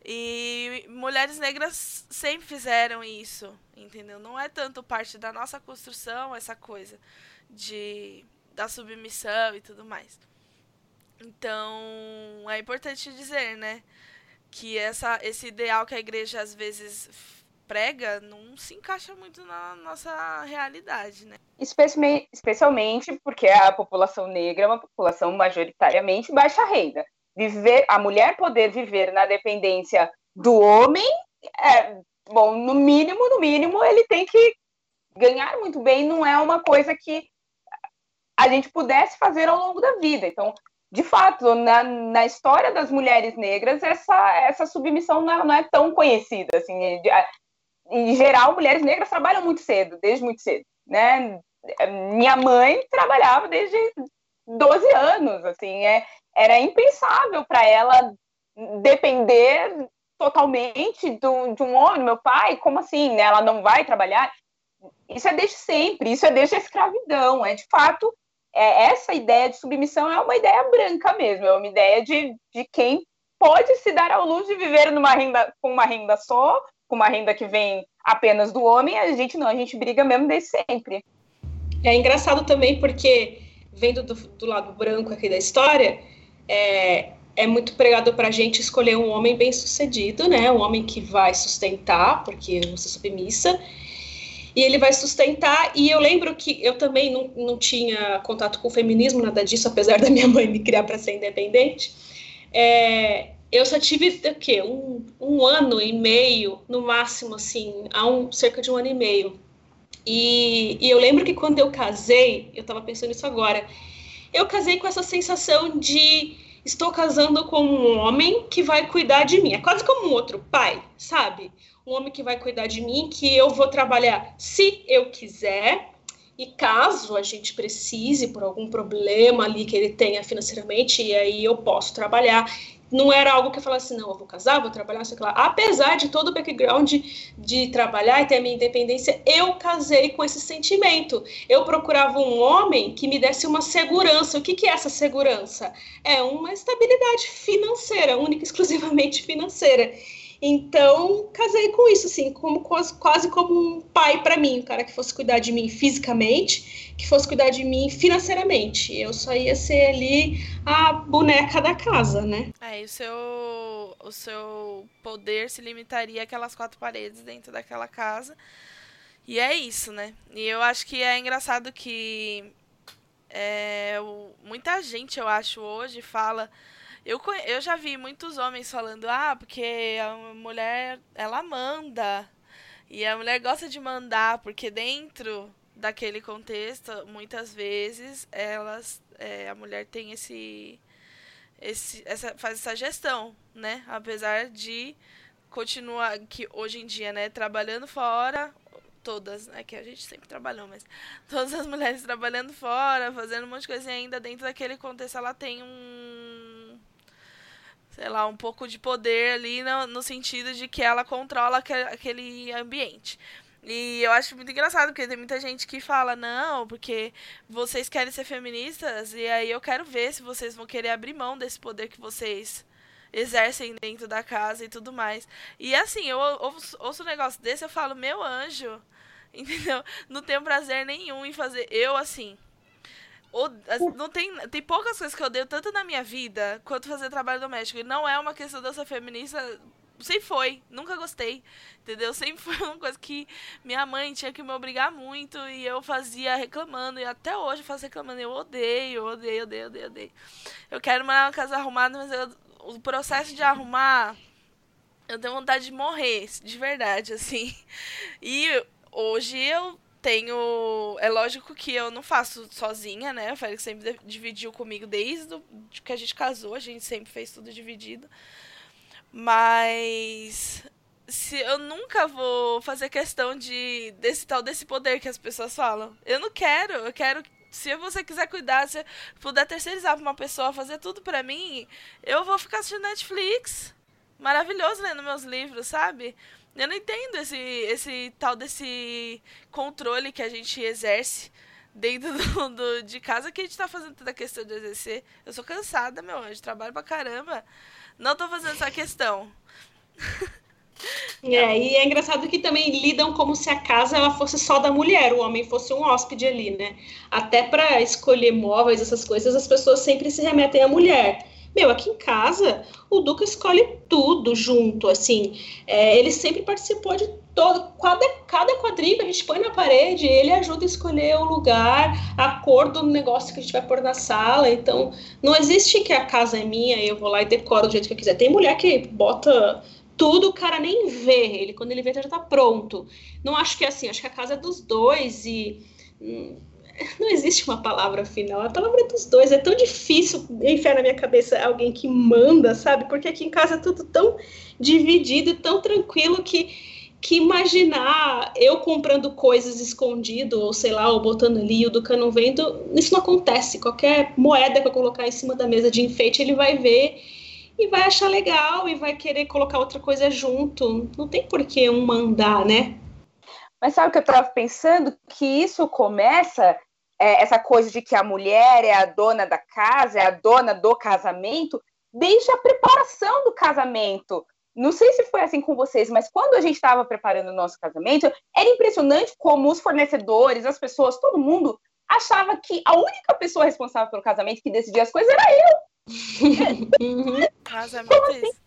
Speaker 1: E mulheres negras sempre fizeram isso, entendeu? Não é tanto parte da nossa construção essa coisa de da submissão e tudo mais. Então, é importante dizer, né, que essa esse ideal que a igreja às vezes prega não se encaixa muito na nossa realidade, né?
Speaker 2: Especialmente porque a população negra é uma população majoritariamente baixa renda viver, a mulher poder viver na dependência do homem, é, bom, no mínimo, no mínimo, ele tem que ganhar muito bem, não é uma coisa que a gente pudesse fazer ao longo da vida. Então, de fato, na, na história das mulheres negras, essa, essa submissão não é, não é tão conhecida. Assim, em geral, mulheres negras trabalham muito cedo, desde muito cedo. Né? Minha mãe trabalhava desde 12 anos, assim, é, era impensável para ela depender totalmente do, de um homem, meu pai, como assim, né? Ela não vai trabalhar? Isso é desde sempre, isso é desde a escravidão, é de fato, é, essa ideia de submissão é uma ideia branca mesmo, é uma ideia de, de quem pode se dar ao luxo de viver numa renda, com uma renda só, com uma renda que vem apenas do homem, a gente não, a gente briga mesmo desde sempre.
Speaker 3: É engraçado também porque, vendo do, do lado branco aqui da história, é, é muito pregado para a gente escolher um homem bem sucedido, né? Um homem que vai sustentar, porque eu sou submissa, e ele vai sustentar. E eu lembro que eu também não, não tinha contato com o feminismo, nada disso, apesar da minha mãe me criar para ser independente. É, eu só tive o quê? Um, um ano e meio, no máximo, assim, há um, cerca de um ano e meio. E, e eu lembro que quando eu casei, eu estava pensando isso agora eu casei com essa sensação de estou casando com um homem que vai cuidar de mim. É quase como um outro pai, sabe? Um homem que vai cuidar de mim, que eu vou trabalhar se eu quiser. E caso a gente precise por algum problema ali que ele tenha financeiramente, e aí eu posso trabalhar não era algo que eu falasse, não, eu vou casar, vou trabalhar, sei lá. Apesar de todo o background de, de trabalhar e ter a minha independência, eu casei com esse sentimento. Eu procurava um homem que me desse uma segurança. O que, que é essa segurança? É uma estabilidade financeira, única e exclusivamente financeira. Então, casei com isso, assim, como, quase, como um pai para mim, um cara que fosse cuidar de mim fisicamente, que fosse cuidar de mim financeiramente. Eu só ia ser ali a boneca da casa, né?
Speaker 1: É, e o seu, o seu poder se limitaria àquelas quatro paredes dentro daquela casa. E é isso, né? E eu acho que é engraçado que é, muita gente, eu acho, hoje fala eu, eu já vi muitos homens falando, ah, porque a mulher, ela manda. E a mulher gosta de mandar, porque dentro daquele contexto, muitas vezes, elas, é, a mulher tem esse, esse essa, faz essa gestão, né? Apesar de continuar, que hoje em dia, né, trabalhando fora, todas, né? Que a gente sempre trabalhou, mas todas as mulheres trabalhando fora, fazendo um monte de coisa e ainda dentro daquele contexto ela tem um. Sei lá, um pouco de poder ali no, no sentido de que ela controla aquele ambiente. E eu acho muito engraçado, porque tem muita gente que fala, não, porque vocês querem ser feministas, e aí eu quero ver se vocês vão querer abrir mão desse poder que vocês exercem dentro da casa e tudo mais. E assim, eu ouço, ouço um negócio desse, eu falo, meu anjo, entendeu? Não tenho prazer nenhum em fazer. Eu, assim. Não tem, tem poucas coisas que eu odeio tanto na minha vida quanto fazer trabalho doméstico. E não é uma questão de eu ser feminista. Sempre foi, nunca gostei, entendeu? Sempre foi uma coisa que minha mãe tinha que me obrigar muito e eu fazia reclamando. E até hoje eu faço reclamando. Eu odeio, odeio, odeio, odeio, odeio. Eu quero morar numa casa arrumada, mas eu o processo de arrumar, eu tenho vontade de morrer, de verdade, assim. E hoje eu tenho. É lógico que eu não faço sozinha, né? O Félix sempre dividiu comigo desde que a gente casou, a gente sempre fez tudo dividido. Mas se eu nunca vou fazer questão de desse tal desse poder que as pessoas falam. Eu não quero, eu quero se você quiser cuidar, se puder terceirizar pra uma pessoa fazer tudo pra mim, eu vou ficar assistindo Netflix. Maravilhoso lendo meus livros, sabe? Eu não entendo esse, esse tal desse controle que a gente exerce dentro do, do, de casa que a gente tá fazendo toda a questão de exercer. Eu sou cansada, meu anjo, trabalho pra caramba. Não tô fazendo essa questão.
Speaker 3: É, e é engraçado que também lidam como se a casa ela fosse só da mulher, o homem fosse um hóspede ali, né? Até para escolher móveis, essas coisas, as pessoas sempre se remetem à mulher. Meu, aqui em casa, o Duca escolhe tudo junto, assim. É, ele sempre participou de todo. Cada, cada quadrinho que a gente põe na parede, ele ajuda a escolher o lugar, a cor do negócio que a gente vai pôr na sala. Então, não existe que a casa é minha e eu vou lá e decoro do jeito que eu quiser. Tem mulher que bota tudo o cara nem vê. Ele, quando ele vê, já tá pronto. Não acho que é assim, acho que a casa é dos dois e. Não existe uma palavra final, a palavra é dos dois. É tão difícil enfiar na minha cabeça alguém que manda, sabe? Porque aqui em casa é tudo tão dividido, tão tranquilo que que imaginar eu comprando coisas escondido, ou sei lá, ou botando ali, o Duca não vendo, isso não acontece. Qualquer moeda que eu colocar em cima da mesa de enfeite, ele vai ver e vai achar legal e vai querer colocar outra coisa junto. Não tem por que um mandar, né?
Speaker 2: Mas sabe o que eu estava pensando? Que isso começa, é, essa coisa de que a mulher é a dona da casa, é a dona do casamento, desde a preparação do casamento. Não sei se foi assim com vocês, mas quando a gente estava preparando o nosso casamento, era impressionante como os fornecedores, as pessoas, todo mundo achava que a única pessoa responsável pelo casamento que decidia as coisas era eu.
Speaker 1: uhum. Nossa, é muito assim? isso.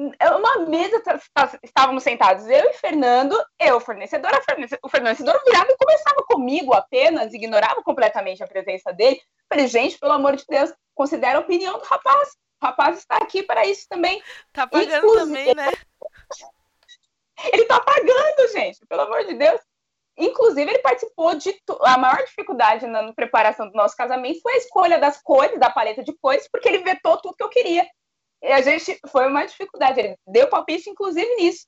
Speaker 2: Numa mesa estávamos sentados eu e Fernando, eu, fornecedora, o fornecedor virava e conversava comigo apenas, ignorava completamente a presença dele. Falei, gente, pelo amor de Deus, considera a opinião do rapaz. O rapaz está aqui para isso também.
Speaker 1: Tá pagando Inclusive, também, né?
Speaker 2: Ele tá pagando, gente, pelo amor de Deus. Inclusive, ele participou de. A maior dificuldade na preparação do nosso casamento foi a escolha das cores, da paleta de cores, porque ele vetou tudo que eu queria. E a gente. Foi uma dificuldade. Ele deu palpite, inclusive, nisso.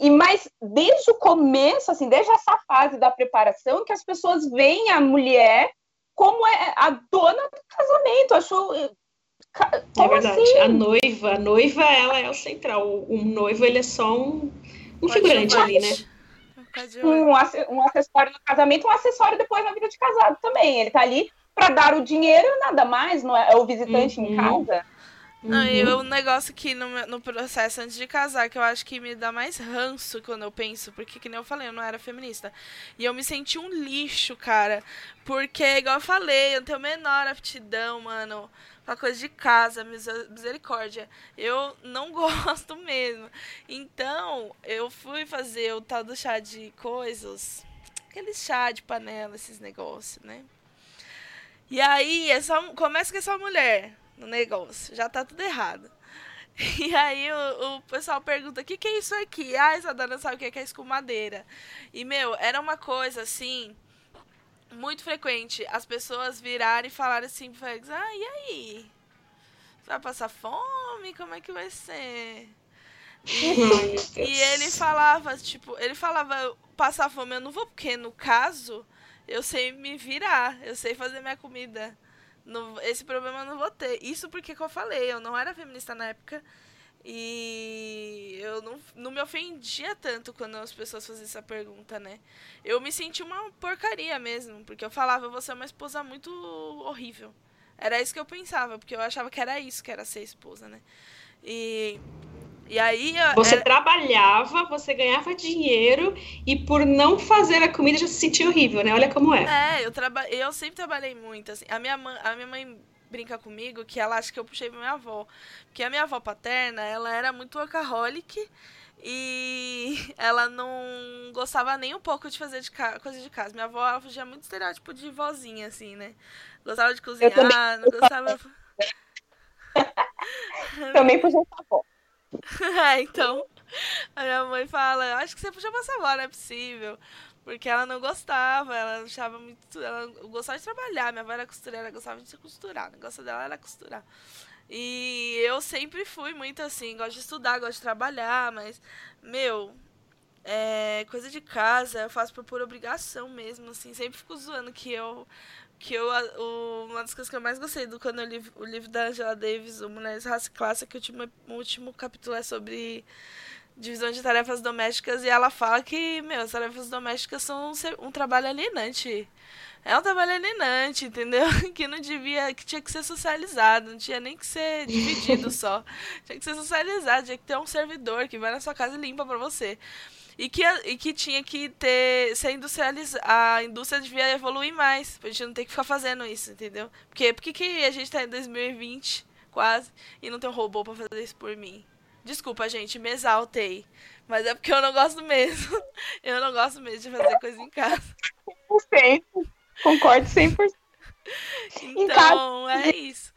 Speaker 2: E mas desde o começo, assim, desde essa fase da preparação, que as pessoas veem a mulher como é a dona do casamento. Acho.
Speaker 3: é verdade. Assim? A noiva, a noiva, ela é o central. O, o noivo, ele é só um, um figurante ali, né?
Speaker 2: um, um acessório no casamento, um acessório depois na vida de casado também. Ele tá ali para dar o dinheiro e nada mais, não é, é o visitante uhum. em casa.
Speaker 1: Não, e o negócio que no, no processo antes de casar, que eu acho que me dá mais ranço quando eu penso, porque, que nem eu falei, eu não era feminista. E eu me senti um lixo, cara. Porque, igual eu falei, eu não tenho a menor aptidão, mano uma coisa de casa, misericórdia. Eu não gosto mesmo. Então, eu fui fazer o tal do chá de coisas. Aquele chá de panela, esses negócios, né? E aí, essa, começa com essa mulher no negócio. Já tá tudo errado. E aí o, o pessoal pergunta, o que, que é isso aqui? Ah, essa dona sabe o que é, que é escumadeira. E, meu, era uma coisa assim muito frequente as pessoas virarem e falarem assim ah, e aí? Você vai passar fome? Como é que vai ser? E, e ele falava, tipo, ele falava, passar fome eu não vou, porque no caso, eu sei me virar, eu sei fazer minha comida. No, esse problema eu não vou ter. Isso porque que eu falei, eu não era feminista na época. E eu não, não me ofendia tanto quando as pessoas faziam essa pergunta, né? Eu me senti uma porcaria mesmo, porque eu falava, você é uma esposa muito horrível. Era isso que eu pensava, porque eu achava que era isso que era ser esposa, né? E, e aí.
Speaker 3: Você
Speaker 1: era...
Speaker 3: trabalhava, você ganhava dinheiro e por não fazer a comida já se sentia horrível, né? Olha como
Speaker 1: é. É, eu, traba... eu sempre trabalhei muito, assim. A minha, mãe, a minha mãe brinca comigo que ela acha que eu puxei pra minha avó. Porque a minha avó paterna, ela era muito workaholic e ela não gostava nem um pouco de fazer de ca... coisa de casa. Minha avó ela fugia muito estereótipo de vozinha, assim, né? Gostava de cozinhar, não gostava.
Speaker 2: também fugia pra avó.
Speaker 1: É, então. A minha mãe fala, acho que você puxou pra avó, não é possível. Porque ela não gostava, ela achava muito. Ela gostava de trabalhar. Minha avó era costureira, ela gostava de costurar. O negócio dela era costurar. E eu sempre fui muito assim, gosto de estudar, gosto de trabalhar, mas, meu, é, coisa de casa eu faço por pura obrigação mesmo, assim. Sempre fico zoando que eu. Que eu, o, uma das coisas que eu mais gostei do quando eu li o livro da Angela Davis, o Mulheres Raça e Classe, que o último, o último capítulo é sobre divisão de tarefas domésticas e ela fala que, meu, as tarefas domésticas são um, um trabalho alienante. É um trabalho alienante, entendeu? Que não devia, que tinha que ser socializado, não tinha nem que ser dividido só. Tinha que ser socializado, tinha que ter um servidor que vai na sua casa e limpa para você. E que, e que tinha que ter, ser industrializado, a indústria devia evoluir mais, pra gente não ter que ficar fazendo isso, entendeu? Porque, porque que a gente tá em 2020, quase, e não tem um robô para fazer isso por mim? Desculpa, gente, me exaltei. Mas é porque eu não gosto mesmo. Eu não gosto mesmo de fazer coisa em casa.
Speaker 2: 100%. Concordo 100%.
Speaker 1: Então, é isso.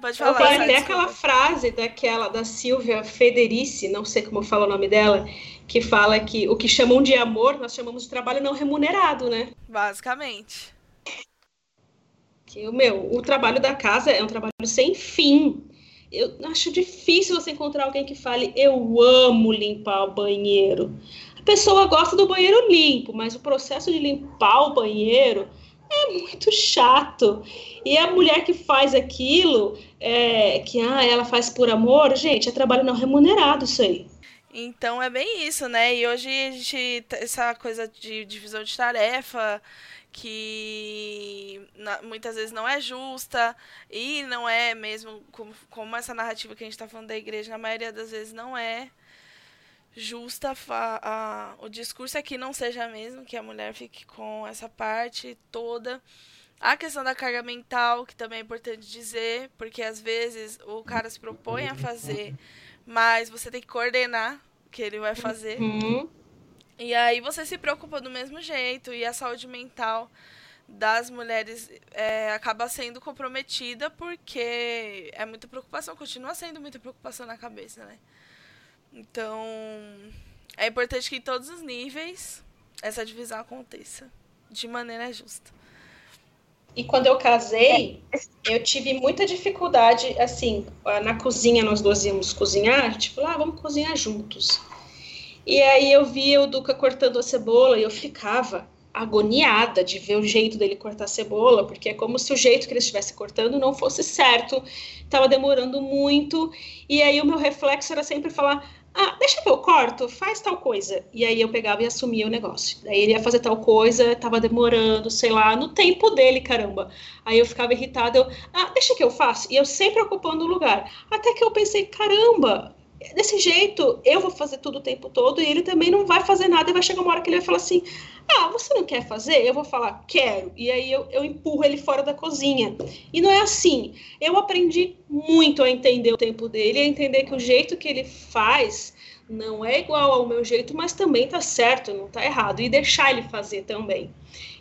Speaker 1: Pode falar.
Speaker 3: Tem até aquela frase daquela da Silvia Federici, não sei como fala o nome dela, que fala que o que chamam de amor, nós chamamos de trabalho não remunerado, né?
Speaker 1: Basicamente.
Speaker 3: Que o meu, o trabalho da casa é um trabalho sem fim eu acho difícil você encontrar alguém que fale eu amo limpar o banheiro. A pessoa gosta do banheiro limpo, mas o processo de limpar o banheiro é muito chato. E a mulher que faz aquilo, é, que ah, ela faz por amor, gente, é trabalho não remunerado isso aí.
Speaker 1: Então é bem isso, né? E hoje a gente, essa coisa de divisão de tarefa, que na, muitas vezes não é justa e não é mesmo como, como essa narrativa que a gente está falando da igreja, na maioria das vezes não é justa a, a, o discurso aqui não seja mesmo que a mulher fique com essa parte toda. A questão da carga mental, que também é importante dizer, porque às vezes o cara se propõe a fazer, mas você tem que coordenar o que ele vai fazer.
Speaker 3: Uhum.
Speaker 1: E aí você se preocupa do mesmo jeito e a saúde mental das mulheres é, acaba sendo comprometida porque é muita preocupação, continua sendo muita preocupação na cabeça, né? Então, é importante que em todos os níveis essa divisão aconteça de maneira justa.
Speaker 3: E quando eu casei, eu tive muita dificuldade, assim, na cozinha nós dois íamos cozinhar, falou, ah, vamos cozinhar juntos. E aí eu via o Duca cortando a cebola e eu ficava agoniada de ver o jeito dele cortar a cebola, porque é como se o jeito que ele estivesse cortando não fosse certo, estava demorando muito, e aí o meu reflexo era sempre falar: ah, deixa que eu corto, faz tal coisa. E aí eu pegava e assumia o negócio. Daí ele ia fazer tal coisa, tava demorando, sei lá, no tempo dele, caramba. Aí eu ficava irritada, eu, ah, deixa que eu faço. E eu sempre ocupando o lugar. Até que eu pensei, caramba, desse jeito, eu vou fazer tudo o tempo todo e ele também não vai fazer nada. E vai chegar uma hora que ele vai falar assim: Ah, você não quer fazer? Eu vou falar: Quero. E aí eu, eu empurro ele fora da cozinha. E não é assim. Eu aprendi muito a entender o tempo dele, a entender que o jeito que ele faz não é igual ao meu jeito, mas também tá certo, não tá errado. E deixar ele fazer também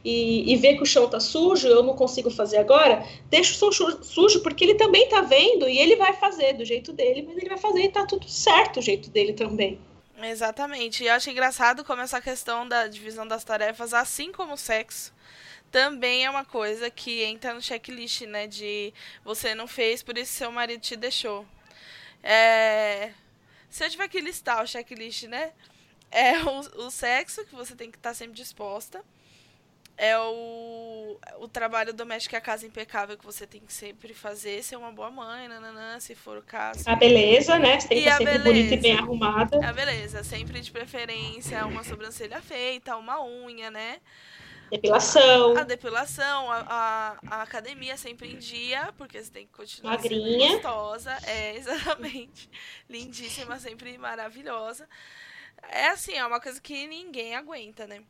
Speaker 3: e, e ver que o chão tá sujo, eu não consigo fazer agora, deixa o chão sujo, porque ele também tá vendo e ele vai fazer do jeito dele, mas ele vai fazer e tá tudo certo o jeito dele também.
Speaker 1: Exatamente. E eu acho engraçado como essa questão da divisão das tarefas, assim como o sexo, também é uma coisa que entra no checklist, né? De você não fez, por isso seu marido te deixou. É, se eu tiver que listar o checklist, né? É o, o sexo, que você tem que estar tá sempre disposta. É o, o trabalho doméstico e a casa impecável que você tem que sempre fazer, ser uma boa mãe, nananã, se for o caso.
Speaker 3: A beleza, né? Você tem que
Speaker 1: a
Speaker 3: ser sempre
Speaker 1: beleza.
Speaker 3: bonita e bem arrumada.
Speaker 1: A beleza, sempre de preferência, uma sobrancelha feita, uma unha, né?
Speaker 3: Depilação,
Speaker 1: A depilação, a, a, a academia sempre em dia, porque você tem que continuar
Speaker 3: Magrinha.
Speaker 1: sendo gostosa. É, exatamente. Lindíssima, sempre maravilhosa. É assim, é uma coisa que ninguém aguenta, né?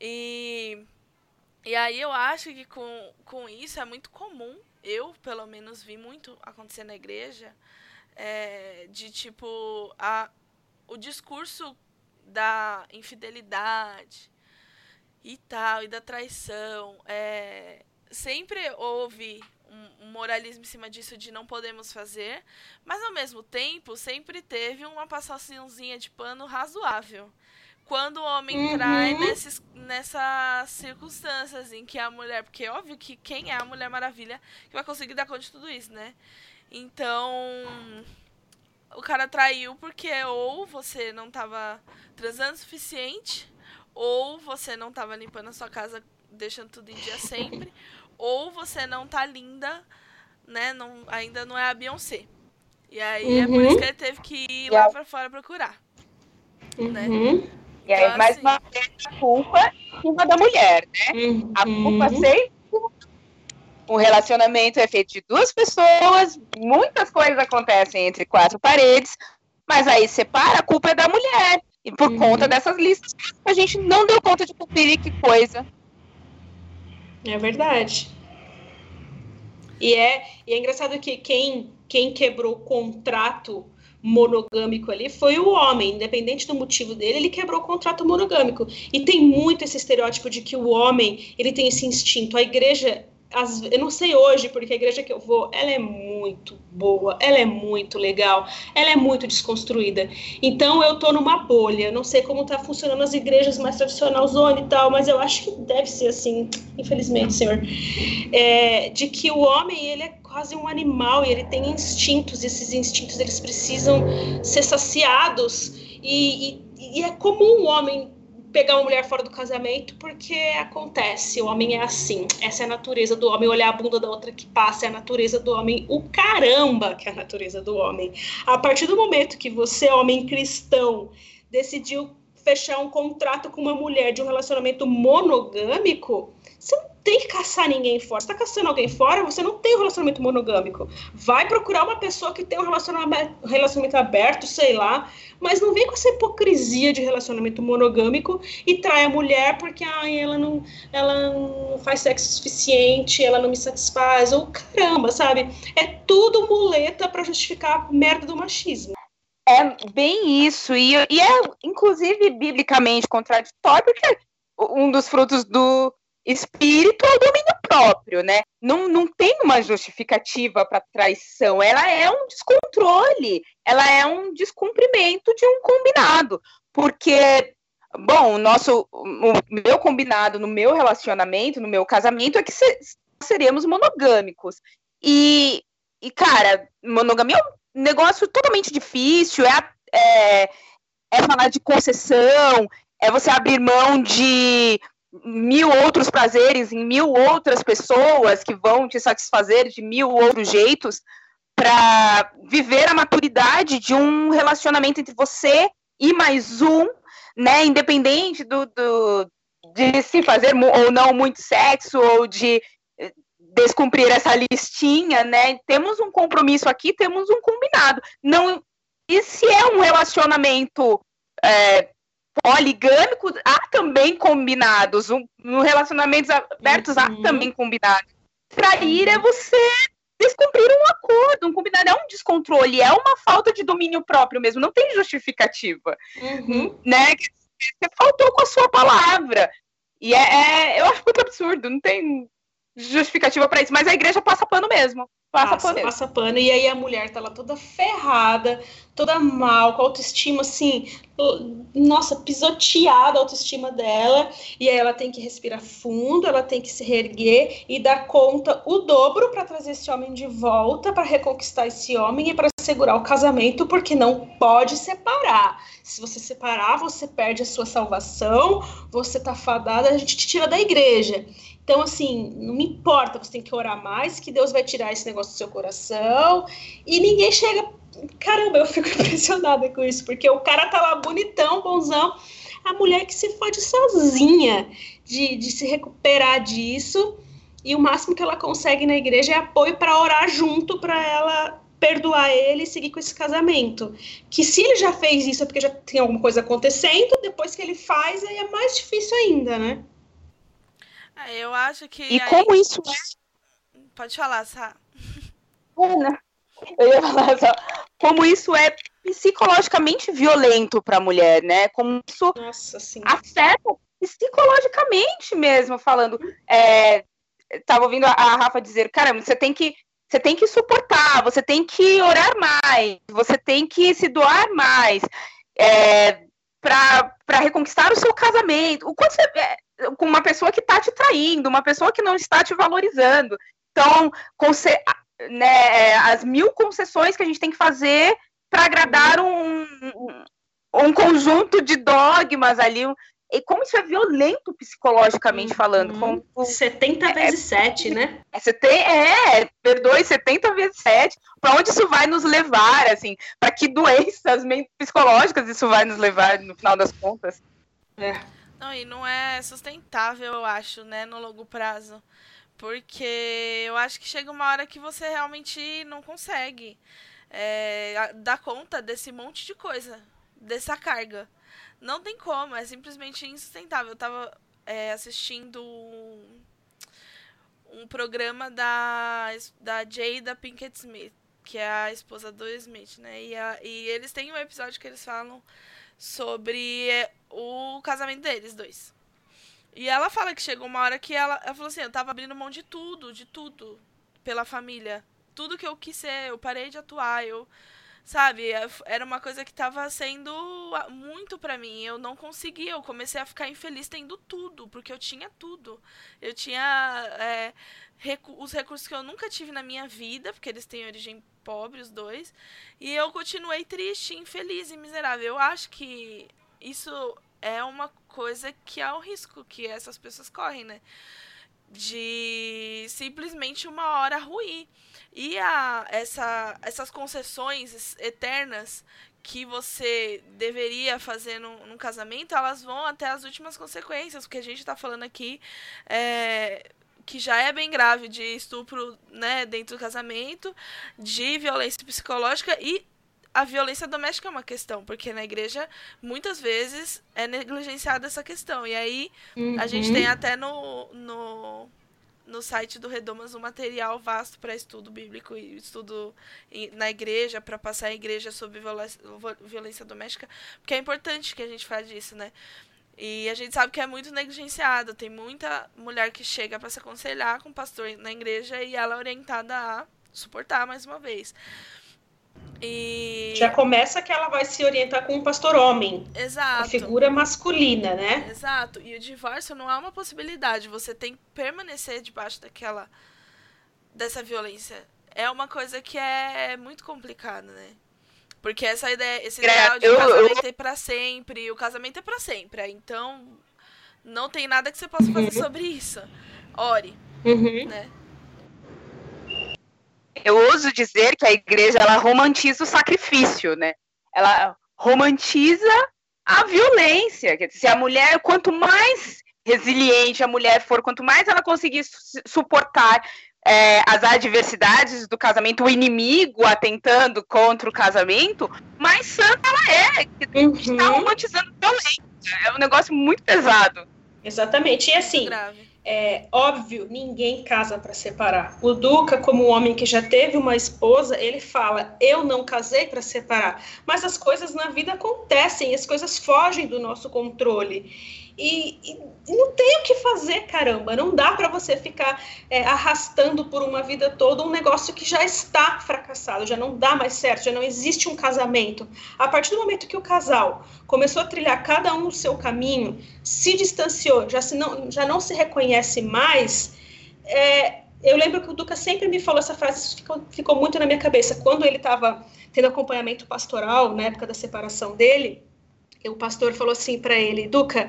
Speaker 1: E, e aí eu acho que com, com isso é muito comum, eu pelo menos vi muito acontecer na igreja, é, de tipo, a, o discurso da infidelidade e tal, e da traição. É, sempre houve um, moralismo em cima disso de não podemos fazer, mas ao mesmo tempo sempre teve uma passaçãozinha de pano razoável. Quando o homem
Speaker 3: Uhum.
Speaker 1: trai nesses, nessas circunstâncias em que a mulher. Porque é óbvio que quem é a Mulher Maravilha que vai conseguir dar conta de tudo isso, né? Então. O cara traiu porque ou você não tava transando o suficiente, ou você não tava limpando a sua casa, deixando tudo em dia sempre, ou você não tá linda, né? Não, ainda não é a Beyoncé. E aí é por
Speaker 3: Uhum.
Speaker 1: isso que ele teve que ir lá pra fora procurar. né?
Speaker 3: Uhum.
Speaker 2: E aí,
Speaker 1: Então,
Speaker 2: mais
Speaker 1: assim,
Speaker 2: uma vez, a culpa em cima da mulher, né? A culpa
Speaker 3: Uhum.
Speaker 2: sempre. O relacionamento é feito de duas pessoas, muitas coisas acontecem entre quatro paredes, mas aí separa, a culpa é da mulher. E por
Speaker 3: Uhum.
Speaker 2: conta dessas listas, a gente não deu conta de e que coisa.
Speaker 3: É verdade. E é, e é engraçado que quem, quem quebrou o contrato monogâmico ali foi o homem, independente do motivo dele, ele quebrou o contrato monogâmico. E tem muito esse estereótipo de que o homem, ele tem esse instinto. A igreja, às- eu não sei hoje, porque a igreja que eu vou, ela é muito boa, ela é muito legal, ela é muito desconstruída. Então eu tô numa bolha, não sei como tá funcionando as igrejas mais tradicionais zona e tal, mas eu acho que deve ser assim, infelizmente, senhor. É, de que o homem, ele é quase um animal e ele tem instintos, e esses instintos eles precisam ser saciados e, e- e é comum o homem pegar uma mulher fora do casamento porque acontece, o homem é assim, essa é a natureza do homem, olhar a bunda da outra que passa, é a natureza do homem, o caramba que é a natureza do homem. A partir do momento que você, homem cristão, decidiu fechar um contrato com uma mulher de um relacionamento monogâmico, você não tem que caçar ninguém fora. Você tá caçando alguém fora, você não tem um relacionamento monogâmico. Vai procurar uma pessoa que tem um relacionamento, aberto, sei lá, mas não vem com essa hipocrisia de relacionamento monogâmico e trai a mulher porque ai, ela, não, ela não faz sexo suficiente, ela não me satisfaz, ou caramba, sabe? É tudo muleta para justificar a merda do machismo.
Speaker 2: É bem isso, e, e é inclusive biblicamente contraditório, porque um dos frutos do espírito é o domínio próprio, né? Não, não tem uma justificativa para traição, ela é um descontrole, ela é um descumprimento de um combinado, porque bom, o nosso o meu combinado no meu relacionamento, no meu casamento é que se, seremos monogâmicos. E, e cara, monogamia é um negócio totalmente difícil, é, é, é falar de concessão, é você abrir mão de mil outros prazeres em mil outras pessoas que vão te satisfazer de mil outros jeitos para viver a maturidade de um relacionamento entre você e mais um, né, independente do, do de se fazer ou não muito sexo ou de descumprir essa listinha, né? Temos um compromisso aqui, temos um combinado. Não, e se é um relacionamento é, poligâmico, há também combinados. Um, no relacionamentos abertos
Speaker 3: Uhum.
Speaker 2: há também combinados. Trair é você descumprir um acordo, um combinado é um descontrole, é uma falta de domínio próprio mesmo, não tem justificativa,
Speaker 3: Uhum.
Speaker 2: né? Você faltou com a sua palavra. E é, é- eu acho muito absurdo, não tem justificativa para isso, mas a igreja passa pano mesmo. Passa,
Speaker 3: passa
Speaker 2: pano.
Speaker 3: Passa pano. E aí a mulher tá lá toda ferrada, toda mal, com a autoestima assim, nossa, pisoteada a autoestima dela. E aí ela tem que respirar fundo, ela tem que se reerguer e dar conta o dobro para trazer esse homem de volta, para reconquistar esse homem e para segurar o casamento, porque não pode separar. Se você separar, você perde a sua salvação, você tá fadada, a gente te tira da igreja. Então, assim, não me importa, você tem que orar mais, que Deus vai tirar esse negócio do seu coração. E ninguém chega. Caramba, eu fico impressionada com isso, porque o cara tá lá bonitão, bonzão. A mulher que se fode sozinha de, de se recuperar disso. E o máximo que ela consegue na igreja é apoio para orar junto para ela perdoar ele e seguir com esse casamento. Que se ele já fez isso é porque já tem alguma coisa acontecendo, depois que ele faz, aí é mais difícil ainda, né?
Speaker 1: É, eu acho que.
Speaker 2: E
Speaker 1: aí...
Speaker 2: como isso é.
Speaker 1: Pode falar, Sá.
Speaker 2: Eu ia falar só. Como isso é psicologicamente violento para a mulher, né? Como isso
Speaker 3: Nossa,
Speaker 2: afeta psicologicamente mesmo, falando. É, tava ouvindo a, a Rafa dizer, caramba, você tem que você tem que suportar, você tem que orar mais, você tem que se doar mais é, para reconquistar o seu casamento. O quanto você, é, com uma pessoa que está te traindo, uma pessoa que não está te valorizando. Então, né, as mil concessões que a gente tem que fazer para agradar um, um, um, conjunto de dogmas ali. E como isso é violento psicologicamente falando. Uhum.
Speaker 3: Como, 70 é, vezes 7, né?
Speaker 2: É, é, perdoe, 70 vezes 7. Para onde isso vai nos levar, assim? Para que doenças psicológicas isso vai nos levar, no final das contas?
Speaker 3: É.
Speaker 1: Não, e não é sustentável, eu acho, né, no longo prazo. Porque eu acho que chega uma hora que você realmente não consegue é, dar conta desse monte de coisa, dessa carga. Não tem como, é simplesmente insustentável. Eu tava é, assistindo um, um, programa da, da Jada Pinkett Smith, que é a esposa do Smith, né? E, a, e eles têm um episódio que eles falam sobre é, o casamento deles dois. E ela fala que chegou uma hora que ela, ela falou assim, eu tava abrindo mão de tudo, de tudo, pela família. Tudo que eu quis ser, eu parei de atuar, eu sabe, é, era uma coisa que tava sendo muito para mim. Eu não conseguia, eu comecei a ficar infeliz tendo tudo, porque eu tinha tudo. Eu tinha é, recu os recursos que eu nunca tive na minha vida, porque eles têm origem pobre, os dois. E eu continuei triste, infeliz e miserável. Eu acho que isso é uma coisa que é o risco que essas pessoas correm, né? De simplesmente uma hora ruir. E a, essa, essas concessões eternas que você deveria fazer num, num, casamento, elas vão até as últimas consequências, porque a gente está falando aqui é, que já é bem grave de estupro né, dentro do casamento, de violência psicológica e a violência doméstica é uma questão, porque na igreja muitas vezes é negligenciada essa questão. E aí uhum. a gente tem até no, no, no site do Redomas um material vasto para estudo bíblico e estudo na igreja, para passar a igreja sobre violência, violência doméstica, porque é importante que a gente faça isso, né? E a gente sabe que é muito negligenciado. Tem muita mulher que chega para se aconselhar com o pastor na igreja e ela é orientada a suportar mais uma vez. E...
Speaker 3: Já começa que ela vai se orientar com um pastor homem.
Speaker 1: Exato.
Speaker 3: A figura masculina, né?
Speaker 1: Exato. E o divórcio não é uma possibilidade. Você tem que permanecer debaixo daquela. dessa violência. É uma coisa que é muito complicada, né? Porque essa ideia, esse ideal de eu, casamento eu... é pra sempre, o casamento é pra sempre. Então, não tem nada que você possa fazer uhum. sobre isso. Ore.
Speaker 3: Uhum.
Speaker 1: Né?
Speaker 2: eu ouso dizer que a igreja ela romantiza o sacrifício, né? Ela romantiza a violência. Quer dizer, se a mulher, quanto mais resiliente a mulher for, quanto mais ela conseguir su suportar é, as adversidades do casamento, o inimigo atentando contra o casamento, mais santa ela é. Uhum. Está romantizando violência. É um negócio muito pesado.
Speaker 3: Exatamente. E assim, é óbvio, ninguém casa para separar. O Duca, como um homem que já teve uma esposa, ele fala: "Eu não casei para separar". Mas as coisas na vida acontecem, as coisas fogem do nosso controle. E, e, não tem o que fazer, caramba. Não dá para você ficar é, arrastando por uma vida toda um negócio que já está fracassado, já não dá mais certo, já não existe um casamento. A partir do momento que o casal começou a trilhar cada um o seu caminho, se distanciou, já, se não, já não se reconhece mais, é, eu lembro que o Duca sempre me falou essa frase, isso ficou, ficou muito na minha cabeça. Quando ele estava tendo acompanhamento pastoral, na época da separação dele, o pastor falou assim para ele: Duca,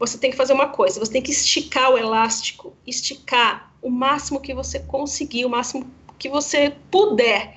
Speaker 3: você tem que fazer uma coisa, você tem que esticar o elástico, esticar o máximo que você conseguir, o máximo que você puder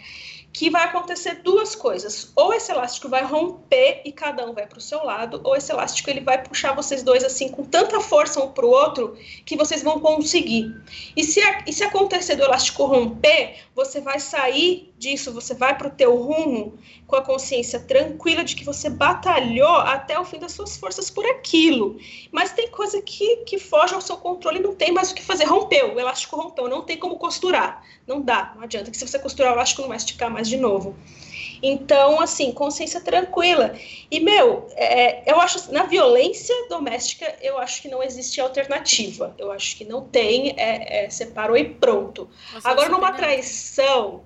Speaker 3: que vai acontecer duas coisas. Ou esse elástico vai romper e cada um vai para o seu lado, ou esse elástico ele vai puxar vocês dois assim com tanta força um para o outro que vocês vão conseguir. E se, e se acontecer do elástico romper, você vai sair disso, você vai para o teu rumo com a consciência tranquila de que você batalhou até o fim das suas forças por aquilo. Mas tem coisa que, que foge ao seu controle, não tem mais o que fazer. Rompeu, o elástico rompeu, não tem como costurar. Não dá, não adianta, que se você costurar o elástico não vai esticar mais de novo. Então, assim, consciência tranquila. E, meu, é, eu acho, na violência doméstica, eu acho que não existe alternativa. Eu acho que não tem, é, é separou e pronto. Você Agora, numa traição,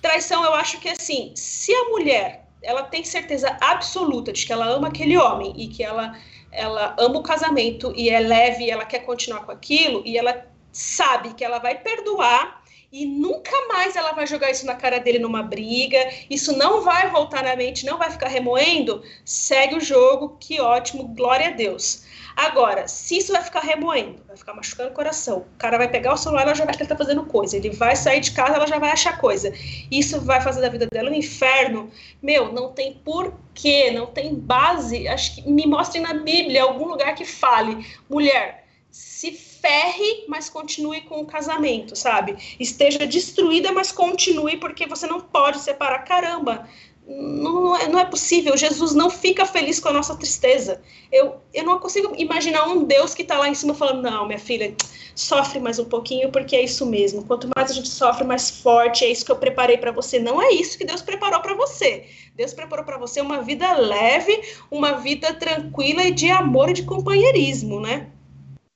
Speaker 3: traição, eu acho que, assim, se a mulher, ela tem certeza absoluta de que ela ama aquele homem e que ela, ela ama o casamento e é leve e ela quer continuar com aquilo e ela sabe que ela vai perdoar e nunca mais ela vai jogar isso na cara dele numa briga, isso não vai voltar na mente, não vai ficar remoendo, segue o jogo, que ótimo, glória a Deus. Agora, se isso vai ficar remoendo, vai ficar machucando o coração, o cara vai pegar o celular, ela já vai que ele tá fazendo coisa, ele vai sair de casa, ela já vai achar coisa. Isso vai fazer da vida dela um inferno. Meu, não tem porquê, não tem base. Acho que me mostrem na Bíblia algum lugar que fale, mulher, se ferre, mas continue com o casamento, sabe? Esteja destruída, mas continue, porque você não pode separar. Caramba, não, é, não é possível. Jesus não fica feliz com a nossa tristeza. Eu, eu não consigo imaginar um Deus que está lá em cima falando: não, minha filha, sofre mais um pouquinho, porque é isso mesmo. Quanto mais a gente sofre, mais forte. É isso que eu preparei para você. Não é isso que Deus preparou para você. Deus preparou para você uma vida leve, uma vida tranquila e de amor e de companheirismo, né?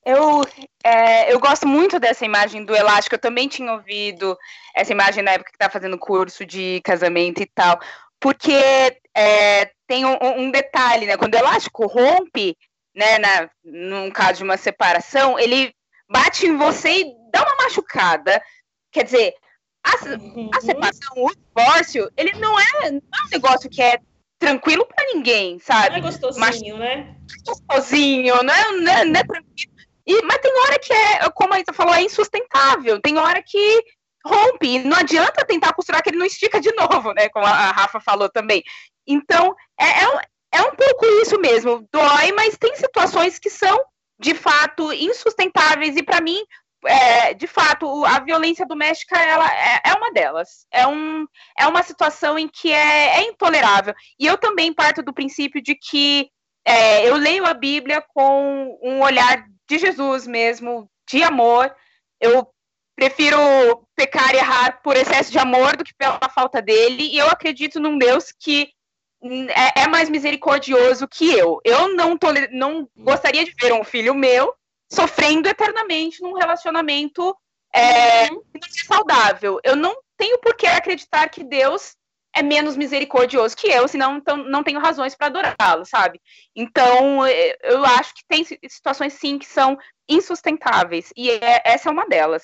Speaker 2: Eu, é, eu gosto muito dessa imagem do elástico. Eu também tinha ouvido essa imagem na época que estava fazendo curso de casamento e tal. Porque é, tem um, um, detalhe, né? Quando o elástico rompe, né, na, num caso de uma separação, ele bate em você e dá uma machucada. Quer dizer, a, a uhum. separação, o divórcio, ele não é, não é um negócio que é tranquilo para ninguém, sabe? Não
Speaker 3: é gostosinho, Mas, né?
Speaker 2: Gostosinho, não é, não é, não é tranquilo e, mas tem hora que é, como a Isa falou, é insustentável. Tem hora que rompe. Não adianta tentar costurar que ele não estica de novo, né? Como a Rafa falou também. Então, é, é, um, é um pouco isso mesmo. Dói, mas tem situações que são, de fato, insustentáveis. E para mim, é, de fato, a violência doméstica ela é, é, uma delas. É, um, é uma situação em que é, é intolerável. E eu também parto do princípio de que é, eu leio a Bíblia com um olhar de Jesus mesmo, de amor. Eu prefiro pecar e errar por excesso de amor do que pela falta dele. E eu acredito num Deus que é, é mais misericordioso que eu. Eu não, toler, não gostaria de ver um filho meu sofrendo eternamente num relacionamento é, uhum. saudável. Eu não tenho por que acreditar que Deus é menos misericordioso que eu, senão então, não tenho razões para adorá-lo, sabe? Então, é, eu acho que tem situações sim que são insustentáveis, e é, essa é uma delas.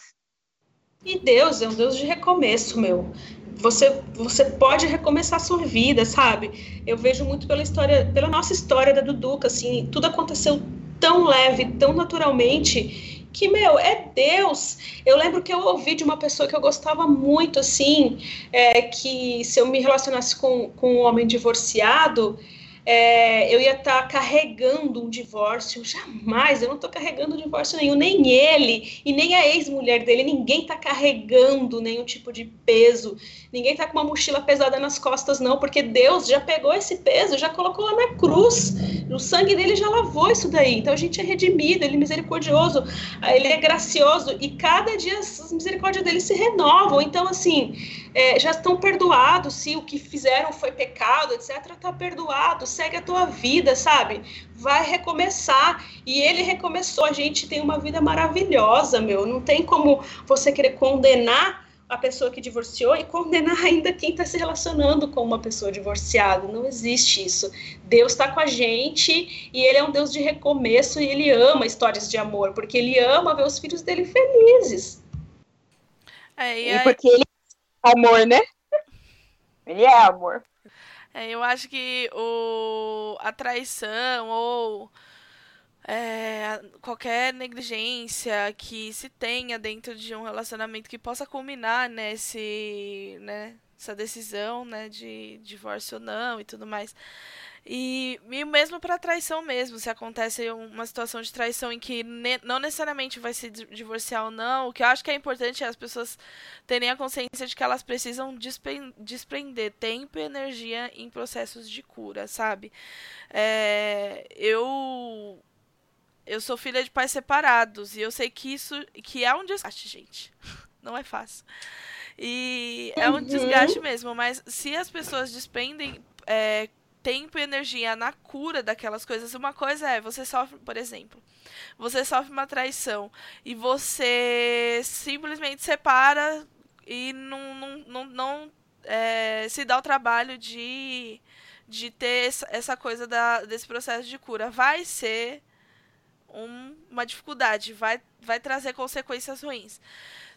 Speaker 3: E Deus é um Deus de recomeço, meu. Você, você pode recomeçar a sua vida, sabe? Eu vejo muito pela história, pela nossa história da Duduca, assim, tudo aconteceu tão leve, tão naturalmente, que, meu, é Deus. Eu lembro que eu ouvi de uma pessoa que eu gostava muito, assim, é, que se eu me relacionasse com, com um homem divorciado, é, eu ia estar tá carregando um divórcio. Jamais, eu não estou carregando divórcio nenhum, nem ele e nem a ex-mulher dele. Ninguém está carregando nenhum tipo de peso. Ninguém está com uma mochila pesada nas costas, não, porque Deus já pegou esse peso, já colocou lá na cruz. O sangue dele já lavou isso daí. Então a gente é redimido, ele é misericordioso, ele é gracioso e cada dia as misericórdias dele se renovam. Então, assim, é, já estão perdoados, se o que fizeram foi pecado, etc., tá perdoado, segue a tua vida, sabe? Vai recomeçar. E ele recomeçou, a gente tem uma vida maravilhosa, meu. Não tem como você querer condenar a pessoa que divorciou e condenar ainda quem está se relacionando com uma pessoa divorciada. Não existe isso. Deus está com a gente e Ele é um Deus de recomeço e Ele ama histórias de amor, porque Ele ama ver os filhos dele felizes.
Speaker 2: É, e, e porque Ele é amor, né? Ele é amor.
Speaker 1: É, eu acho que o, a traição ou é, qualquer negligência que se tenha dentro de um relacionamento que possa culminar nesse, né, essa decisão, né, de divórcio ou não e tudo mais. E, e mesmo para traição mesmo, se acontece uma situação de traição em que ne não necessariamente vai se divorciar ou não, o que eu acho que é importante é as pessoas terem a consciência de que elas precisam desprender tempo e energia em processos de cura, sabe? É, eu eu sou filha de pais separados e eu sei que isso que é um desgaste, gente. Não é fácil. E é um uhum. desgaste mesmo, mas se as pessoas despendem é, tempo e energia na cura daquelas coisas, uma coisa é, você sofre, por exemplo, você sofre uma traição e você simplesmente separa e não, não, não, não é, se dá o trabalho de, de ter essa, coisa da, desse processo de cura. Vai ser um, uma dificuldade, vai, vai trazer consequências ruins.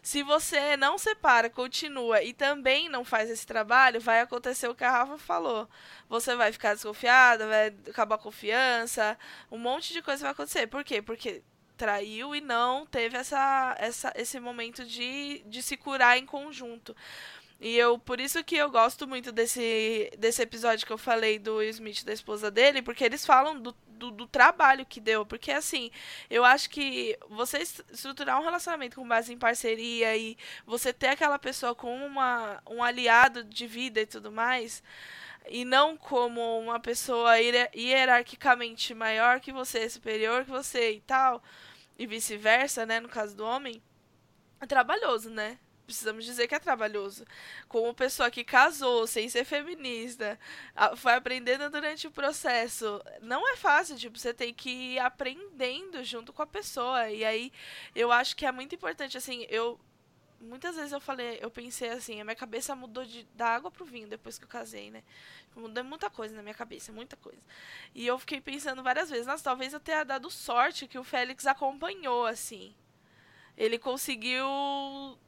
Speaker 1: Se você não separa, continua e também não faz esse trabalho, vai acontecer o que a Rafa falou. Você vai ficar desconfiada, vai acabar a confiança, um monte de coisa vai acontecer. Por quê? Porque traiu e não teve essa, essa, esse momento de, de se curar em conjunto. E eu, por isso que eu gosto muito desse, desse episódio que eu falei do Will Smith da esposa dele, porque eles falam do, do, do, trabalho que deu. Porque, assim, eu acho que você estruturar um relacionamento com base em parceria e você ter aquela pessoa como uma, um aliado de vida e tudo mais, e não como uma pessoa hierarquicamente maior que você, superior que você e tal, e vice-versa, né, no caso do homem, é trabalhoso, né? Precisamos dizer que é trabalhoso. Como pessoa que casou sem ser feminista, foi aprendendo durante o processo. Não é fácil, tipo, você tem que ir aprendendo junto com a pessoa. E aí eu acho que é muito importante, assim, eu. Muitas vezes eu falei, eu pensei assim, a minha cabeça mudou de, da água pro vinho depois que eu casei, né? Mudou muita coisa na minha cabeça, muita coisa. E eu fiquei pensando várias vezes, nossa, talvez eu tenha dado sorte que o Félix acompanhou, assim ele conseguiu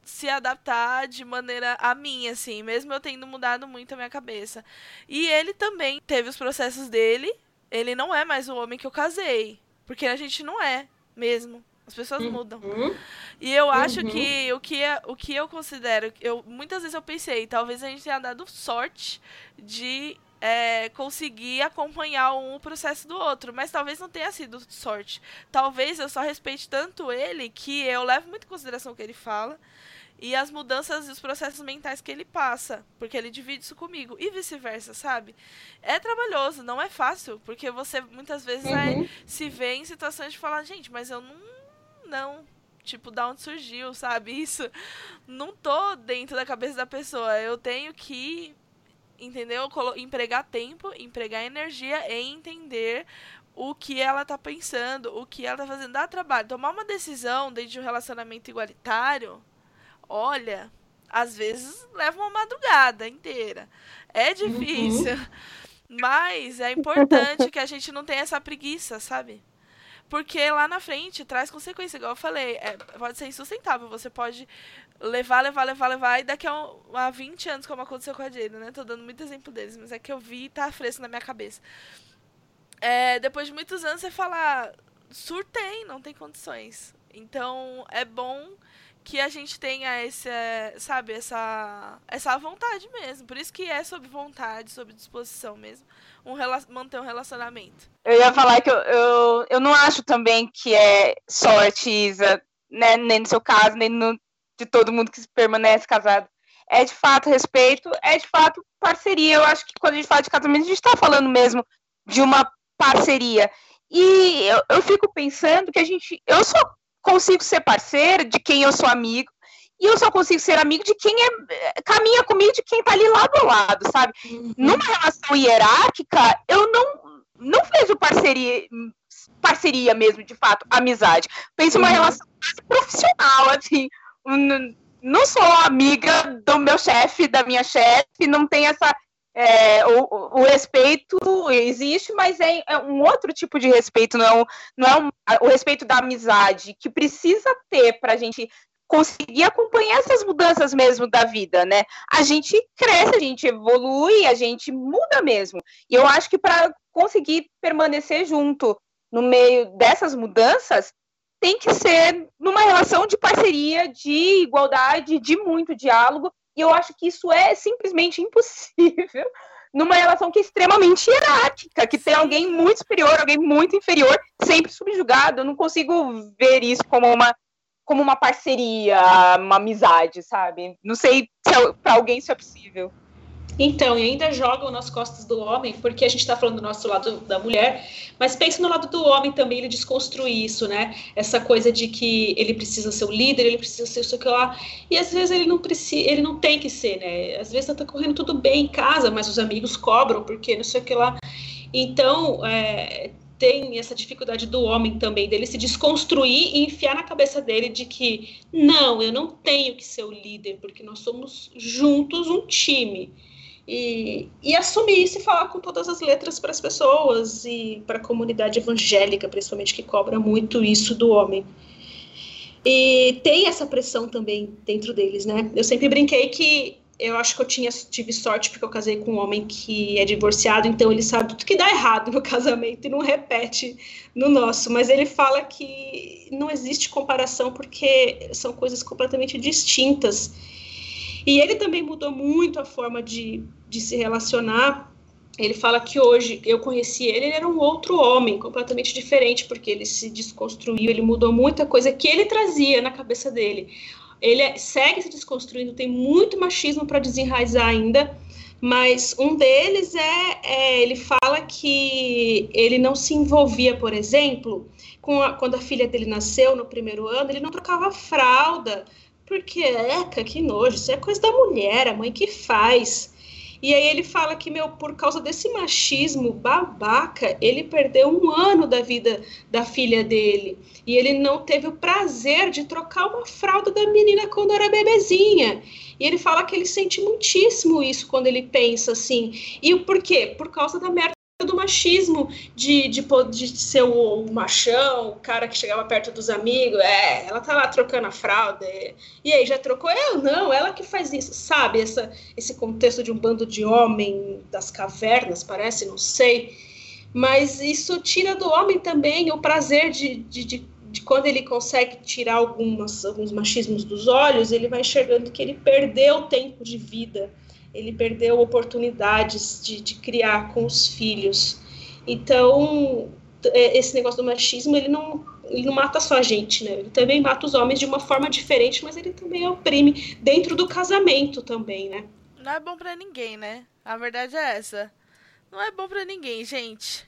Speaker 1: se adaptar de maneira a mim, assim, mesmo eu tendo mudado muito a minha cabeça. E ele também teve os processos dele. Ele não é mais o homem que eu casei. Porque a gente não é mesmo. As pessoas uhum. mudam. E eu acho uhum. que o que, é, o que eu considero. Eu, muitas vezes eu pensei, talvez a gente tenha dado sorte de é, conseguir acompanhar um processo do outro, mas talvez não tenha sido sorte. Talvez eu só respeite tanto ele que eu levo muito em consideração o que ele fala e as mudanças e os processos mentais que ele passa, porque ele divide isso comigo e vice-versa, sabe? É trabalhoso, não é fácil, porque você muitas vezes uhum. vai se vê em situações de falar, gente, mas eu não não tipo, da onde surgiu, sabe? Isso não tô dentro da cabeça da pessoa. Eu tenho que entendeu? Empregar tempo, empregar energia em entender o que ela tá pensando, o que ela tá fazendo, dá trabalho. Tomar uma decisão dentro de um relacionamento igualitário, olha, às vezes leva uma madrugada inteira. É difícil. Uhum. Mas é importante que a gente não tenha essa preguiça, sabe? Porque lá na frente traz consequência, igual eu falei, é, pode ser insustentável. Você pode levar, levar, levar, levar, e daqui a, um, a 20 anos, como aconteceu com a Jade, né? Tô dando muito exemplo deles, mas é que eu vi e tá fresco na minha cabeça. É, depois de muitos anos, você fala, surtei, não tem condições. Então, é bom que a gente tenha esse, sabe, essa, essa vontade mesmo. Por isso que é sobre vontade, sobre disposição mesmo, um, manter um relacionamento.
Speaker 2: Eu ia falar que eu, eu, eu não acho também que é sorte, Isa, né, nem no seu caso, nem no, de todo mundo que permanece casado. É de fato respeito, é de fato parceria. Eu acho que quando a gente fala de casamento, a gente está falando mesmo de uma parceria. E eu, eu fico pensando que a gente. Eu só consigo ser parceira de quem eu sou amigo e eu só consigo ser amigo de quem é, caminha comigo, de quem tá ali lado a lado, sabe? Uhum. Numa relação hierárquica, eu não, não vejo parceria, parceria mesmo, de fato, amizade. Penso uhum. uma relação profissional, assim. Não sou amiga do meu chefe, da minha chefe, não tem essa é, o, o, respeito existe, mas é, é, um outro tipo de respeito, não é, não é um, o respeito da amizade que precisa ter para a gente conseguir acompanhar essas mudanças mesmo da vida, né? A gente cresce, a gente evolui, a gente muda mesmo. E eu acho que para conseguir permanecer junto no meio dessas mudanças, tem que ser numa relação de parceria, de igualdade, de muito diálogo e eu acho que isso é simplesmente impossível numa relação que é extremamente hierárquica, que tem alguém muito superior, alguém muito inferior, sempre subjugado. Eu não consigo ver isso como uma como uma parceria, uma amizade, sabe? Não sei se é, para alguém isso é possível.
Speaker 3: Então, e ainda jogam nas costas do homem, porque a gente está falando do nosso lado da mulher, mas pensa no lado do homem também, ele desconstruir isso, né? Essa coisa de que ele precisa ser o líder, ele precisa ser isso que lá. E às vezes ele não precisa, ele não tem que ser, né? Às vezes tá correndo tudo bem em casa, mas os amigos cobram, porque não sei o que lá. Então, é, tem essa dificuldade do homem também, dele se desconstruir e enfiar na cabeça dele de que não, eu não tenho que ser o líder, porque nós somos juntos um time. E, e assumir isso e falar com todas as letras para as pessoas e para a comunidade evangélica, principalmente, que cobra muito isso do homem. E tem essa pressão também dentro deles, né? Eu sempre brinquei que eu acho que eu tinha, tive sorte porque eu casei com um homem que é divorciado, então ele sabe tudo que dá errado no casamento e não repete no nosso. Mas ele fala que não existe comparação porque são coisas completamente distintas. E ele também mudou muito a forma de, de se relacionar. Ele fala que hoje eu conheci ele, ele era um outro homem, completamente diferente, porque ele se desconstruiu, ele mudou muita coisa que ele trazia na cabeça dele. Ele é, segue se desconstruindo, tem muito machismo para desenraizar ainda, mas um deles é, é, ele fala que ele não se envolvia, por exemplo, com a, quando a filha dele nasceu no primeiro ano, ele não trocava fralda, porque, eca, que nojo, isso é coisa da mulher, a mãe que faz. E aí ele fala que, meu, por causa desse machismo babaca, ele perdeu um ano da vida da filha dele. E ele não teve o prazer de trocar uma fralda da menina quando era bebezinha. E ele fala que ele sente muitíssimo isso quando ele pensa assim. E o porquê? Por causa da merda do machismo, de, de, de ser o, machão, o cara que chegava perto dos amigos, é, ela tá lá trocando a fralda, é, e aí, já trocou? Eu não, ela que faz isso, sabe? Essa, esse contexto de um bando de homem das cavernas, parece, não sei, mas isso tira do homem também o prazer de, de, de, de quando ele consegue tirar algumas, alguns machismos dos olhos, ele vai enxergando que ele perdeu tempo de vida, ele perdeu oportunidades de, de criar com os filhos. Então, é, esse negócio do machismo, ele não, ele não mata só a gente, né? Ele também mata os homens de uma forma diferente, mas ele também oprime dentro do casamento também, né?
Speaker 1: Não é bom para ninguém, né? A verdade é essa. Não é bom para ninguém, gente.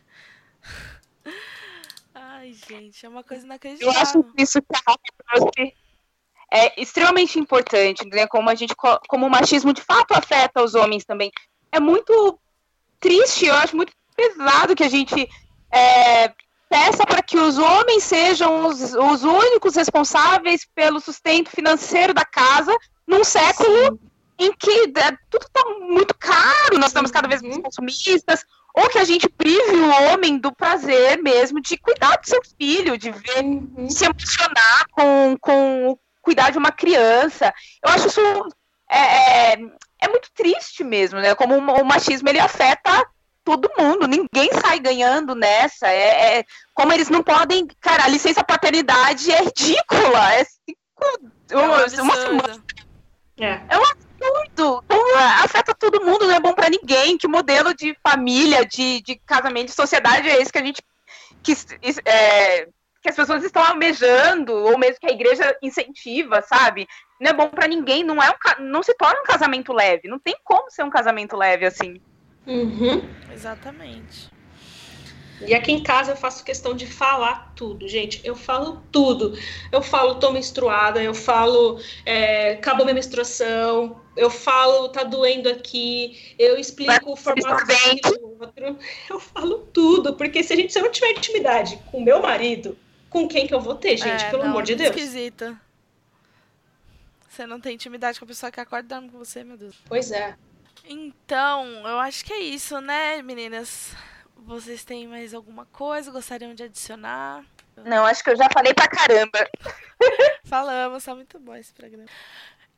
Speaker 1: Ai, gente, é uma coisa inacreditável.
Speaker 2: Eu acho que isso que a Rafa trouxe é extremamente importante, né? Como a gente, como o machismo de fato afeta os homens também. É muito triste, eu acho muito pesado que a gente é, peça para que os homens sejam os, os únicos responsáveis pelo sustento financeiro da casa num século Sim. em que é, tudo está muito caro, nós estamos cada vez mais consumistas, ou que a gente prive o homem do prazer mesmo de cuidar do seu filho, de ver, uhum. se emocionar com, com cuidar de uma criança. Eu acho isso é, é, é muito triste mesmo, né? Como o machismo ele afeta todo mundo, ninguém sai ganhando nessa. É, é, como eles não podem. Cara, a licença paternidade é ridícula. É cinco. É uma semana. É. é um absurdo. Então, afeta todo mundo, não é bom para ninguém. Que modelo de família, de, de casamento, de sociedade é esse que a gente. Que, é, que as pessoas estão almejando, ou mesmo que a igreja incentiva, sabe? Não é bom para ninguém, não é um, não se torna um casamento leve, não tem como ser um casamento leve assim.
Speaker 3: Uhum.
Speaker 1: Exatamente.
Speaker 3: E aqui em casa eu faço questão de falar tudo, gente. Eu falo tudo. Eu falo, tô menstruada, eu falo, é, acabou minha menstruação, eu falo, tá doendo aqui, eu explico o formato do outro. Eu falo tudo, porque se a gente se eu não tiver intimidade com meu marido, com quem que eu vou ter, gente? É, Pelo não, amor de Deus.
Speaker 1: Esquisita. Você não tem intimidade com a pessoa que acorda dorme com você, meu Deus.
Speaker 3: Pois é.
Speaker 1: Então, eu acho que é isso, né, meninas? Vocês têm mais alguma coisa? Gostariam de adicionar?
Speaker 2: Não, acho que eu já falei pra caramba.
Speaker 1: Falamos, tá muito bom esse programa.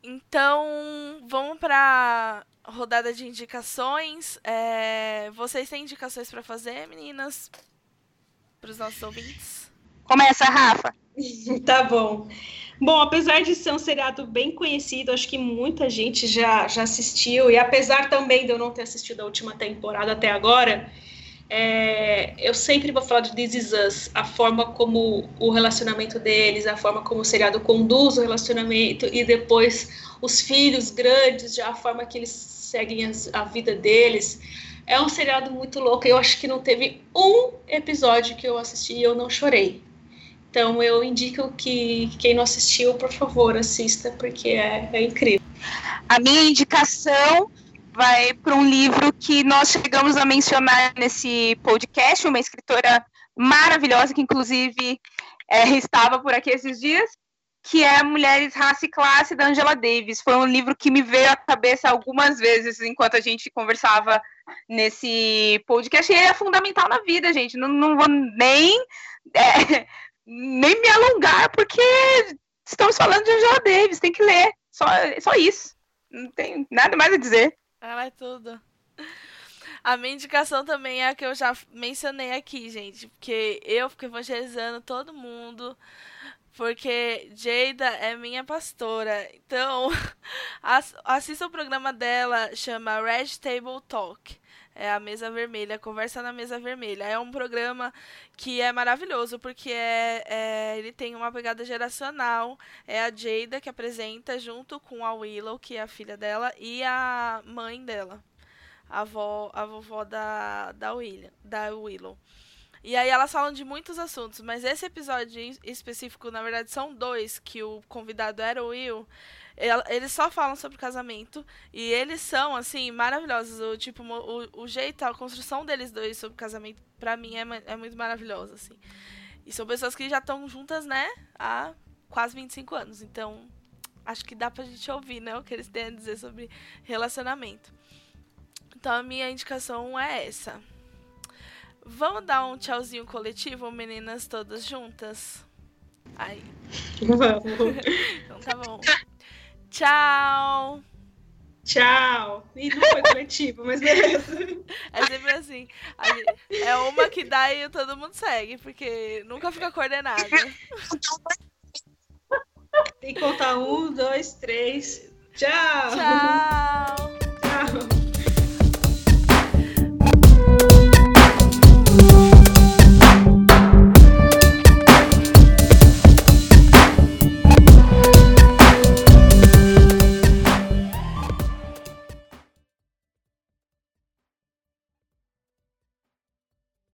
Speaker 1: Então, vamos pra rodada de indicações. É... Vocês têm indicações para fazer, meninas? Para os nossos ouvintes?
Speaker 2: Começa, Rafa.
Speaker 3: tá bom. Bom, apesar de ser um seriado bem conhecido, acho que muita gente já, já assistiu, e apesar também de eu não ter assistido a última temporada até agora, é, eu sempre vou falar de This Is Us, a forma como o relacionamento deles, a forma como o seriado conduz o relacionamento e depois os filhos grandes, já a forma que eles seguem as, a vida deles. É um seriado muito louco. Eu acho que não teve um episódio que eu assisti e eu não chorei. Então eu indico que quem não assistiu, por favor, assista, porque é, é incrível.
Speaker 2: A minha indicação vai para um livro que nós chegamos a mencionar nesse podcast, uma escritora maravilhosa, que inclusive é, estava por aqui esses dias, que é Mulheres, Raça e Classe, da Angela Davis. Foi um livro que me veio à cabeça algumas vezes enquanto a gente conversava nesse podcast. E ele é fundamental na vida, gente. Não, não vou nem, é, nem me alongar, porque estamos falando de Angela Davis, tem que ler. Só, só isso. Não tem nada mais a dizer.
Speaker 1: Ela é tudo. A minha indicação também é a que eu já mencionei aqui, gente. Porque eu fico evangelizando todo mundo. Porque Jada é minha pastora. Então, assista o programa dela, chama Red Table Talk. É a mesa vermelha, conversa na mesa vermelha. É um programa que é maravilhoso, porque é, é, ele tem uma pegada geracional. É a Jada que apresenta junto com a Willow, que é a filha dela, e a mãe dela. A, avó, a vovó da, da, William, da Willow. E aí elas falam de muitos assuntos, mas esse episódio específico, na verdade, são dois, que o convidado era o Will eles só falam sobre casamento e eles são, assim, maravilhosos. O, tipo, o, o jeito, a construção deles dois sobre casamento, pra mim, é, é muito maravilhosa, assim. E são pessoas que já estão juntas, né, há quase 25 anos. Então, acho que dá pra gente ouvir, né, o que eles têm a dizer sobre relacionamento. Então, a minha indicação é essa. Vamos dar um tchauzinho coletivo, meninas todas juntas? Aí.
Speaker 3: Vamos.
Speaker 1: então tá bom. Tchau!
Speaker 3: Tchau! E não foi coletivo, mas beleza.
Speaker 1: É sempre assim. É uma que dá e todo mundo segue, porque nunca fica coordenado.
Speaker 3: Tem que contar um, dois, três. Tchau!
Speaker 1: Tchau!